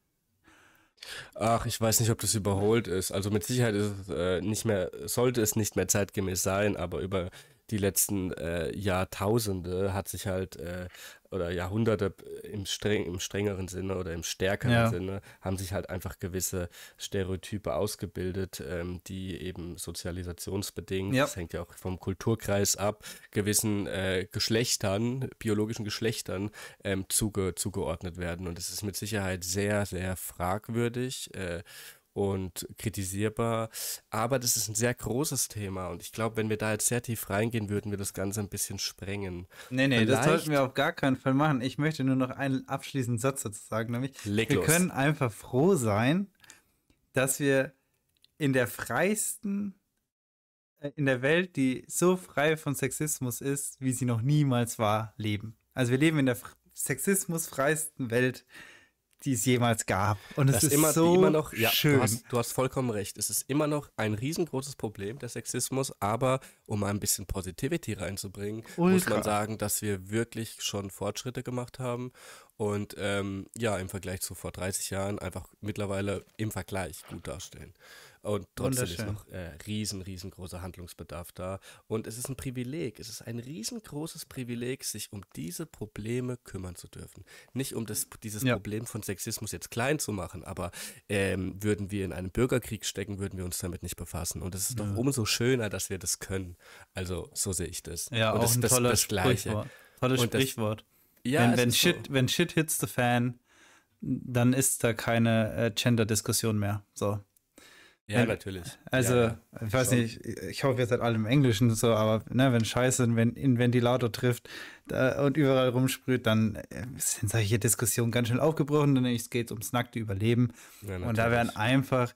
Ach, ich weiß nicht, ob das überholt ist. Also mit Sicherheit ist es äh, nicht mehr, sollte es nicht mehr zeitgemäß sein, aber über die letzten äh, Jahrtausende hat sich halt äh, oder Jahrhunderte im, streng, im strengeren Sinne oder im stärkeren ja. Sinne haben sich halt einfach gewisse Stereotype ausgebildet, ähm, die eben sozialisationsbedingt, ja. das hängt ja auch vom Kulturkreis ab, gewissen äh, Geschlechtern, biologischen Geschlechtern ähm, zuge, zugeordnet werden. Und es ist mit Sicherheit sehr, sehr fragwürdig. Äh, und kritisierbar. Aber das ist ein sehr großes Thema und ich glaube, wenn wir da jetzt sehr tief reingehen, würden wir das Ganze ein bisschen sprengen. Nee, nee, Vielleicht, das sollten wir auf gar keinen Fall machen. Ich möchte nur noch einen abschließenden Satz dazu sagen, nämlich wir los. können einfach froh sein, dass wir in der freiesten, äh, in der Welt, die so frei von Sexismus ist, wie sie noch niemals war, leben. Also wir leben in der sexismusfreisten Welt, die es jemals gab. Und es ist immer, so immer noch, ja, schön. Du hast, du hast, vollkommen recht. Es ist immer noch ein riesengroßes Problem, der Sexismus. Aber um ein bisschen Positivity reinzubringen, Ultra. muss man sagen, dass wir wirklich schon Fortschritte gemacht haben. Und ähm, ja, im Vergleich zu vor 30 Jahren einfach mittlerweile im Vergleich gut darstellen. Und trotzdem ist noch äh, riesen, riesengroßer Handlungsbedarf da. Und es ist ein Privileg, es ist ein riesengroßes Privileg, sich um diese Probleme kümmern zu dürfen. Nicht um das, dieses ja. Problem von Sexismus jetzt klein zu machen, aber ähm, würden wir in einen Bürgerkrieg stecken, würden wir uns damit nicht befassen. Und es ist ja. doch umso schöner, dass wir das können. Also so sehe ich das. Ja, Und auch das, ein das, tolles das Gleiche. Sprichwort. Tolles Sprichwort. Ja, wenn, wenn Shit, so. wenn Shit hits the fan, dann ist da keine äh, Gender-Diskussion mehr. So. Ja, wenn, natürlich. Also, ja, ich weiß schon. nicht, ich hoffe, ihr seid alle im Englischen so, aber ne, wenn Scheiße wenn in Ventilator trifft da, und überall rumsprüht, dann äh, sind solche Diskussionen ganz schnell aufgebrochen, denn es geht ums nackte Überleben. Ja, und da werden einfach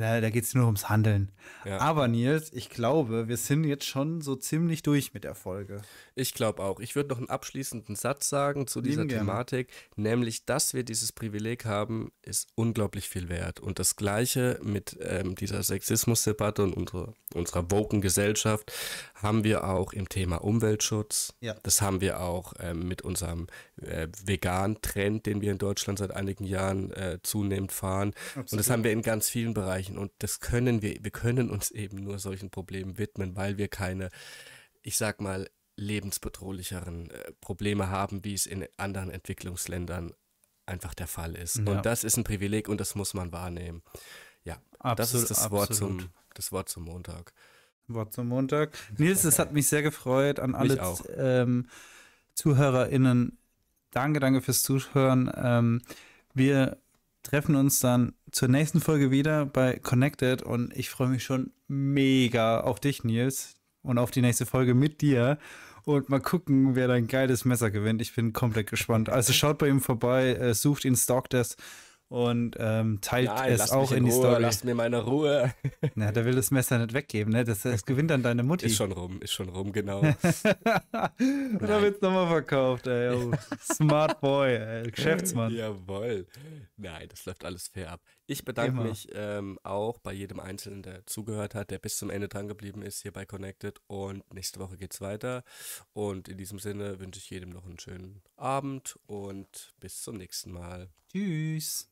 da, da geht es nur ums Handeln. Ja. Aber Nils, ich glaube, wir sind jetzt schon so ziemlich durch mit der Folge. Ich glaube auch. Ich würde noch einen abschließenden Satz sagen zu dieser Thematik, nämlich, dass wir dieses Privileg haben, ist unglaublich viel wert. Und das Gleiche mit ähm, dieser Sexismusdebatte und unsere, unserer woken Gesellschaft haben wir auch im Thema Umweltschutz. Ja. Das haben wir auch ähm, mit unserem äh, Vegan-Trend, den wir in Deutschland seit einigen Jahren äh, zunehmend fahren. Absolut. Und das haben wir in ganz vielen Bereichen erreichen. Und das können wir, wir können uns eben nur solchen Problemen widmen, weil wir keine, ich sag mal, lebensbedrohlicheren äh, Probleme haben, wie es in anderen Entwicklungsländern einfach der Fall ist. Ja. Und das ist ein Privileg und das muss man wahrnehmen. Ja, absolut, das ist das absolut. Wort, zum, das Wort zum Montag. Wort zum Montag. Nils, es hat mich sehr gefreut an alle ähm, ZuhörerInnen. Danke, danke fürs Zuhören. Ähm, wir treffen uns dann zur nächsten Folge wieder bei Connected und ich freue mich schon mega auf dich, Nils, und auf die nächste Folge mit dir. Und mal gucken, wer dein geiles Messer gewinnt. Ich bin komplett gespannt. Also schaut bei ihm vorbei, äh, sucht ihn, stalkt es und ähm, teilt Nein, es auch in, in die Ruhe, Story. Lasst mir meine Ruhe. Na, der will das Messer nicht weggeben, ne? Das, das gewinnt dann deine Mutti. Ist schon rum, ist schon rum, genau. da wird's nochmal verkauft, ey. Oh, smart Boy, ey. Geschäftsmann. Jawohl. Nein, das läuft alles fair ab. Ich bedanke Immer. mich ähm, auch bei jedem Einzelnen, der zugehört hat, der bis zum Ende dran geblieben ist hier bei Connected. Und nächste Woche geht's weiter. Und in diesem Sinne wünsche ich jedem noch einen schönen Abend und bis zum nächsten Mal. Tschüss.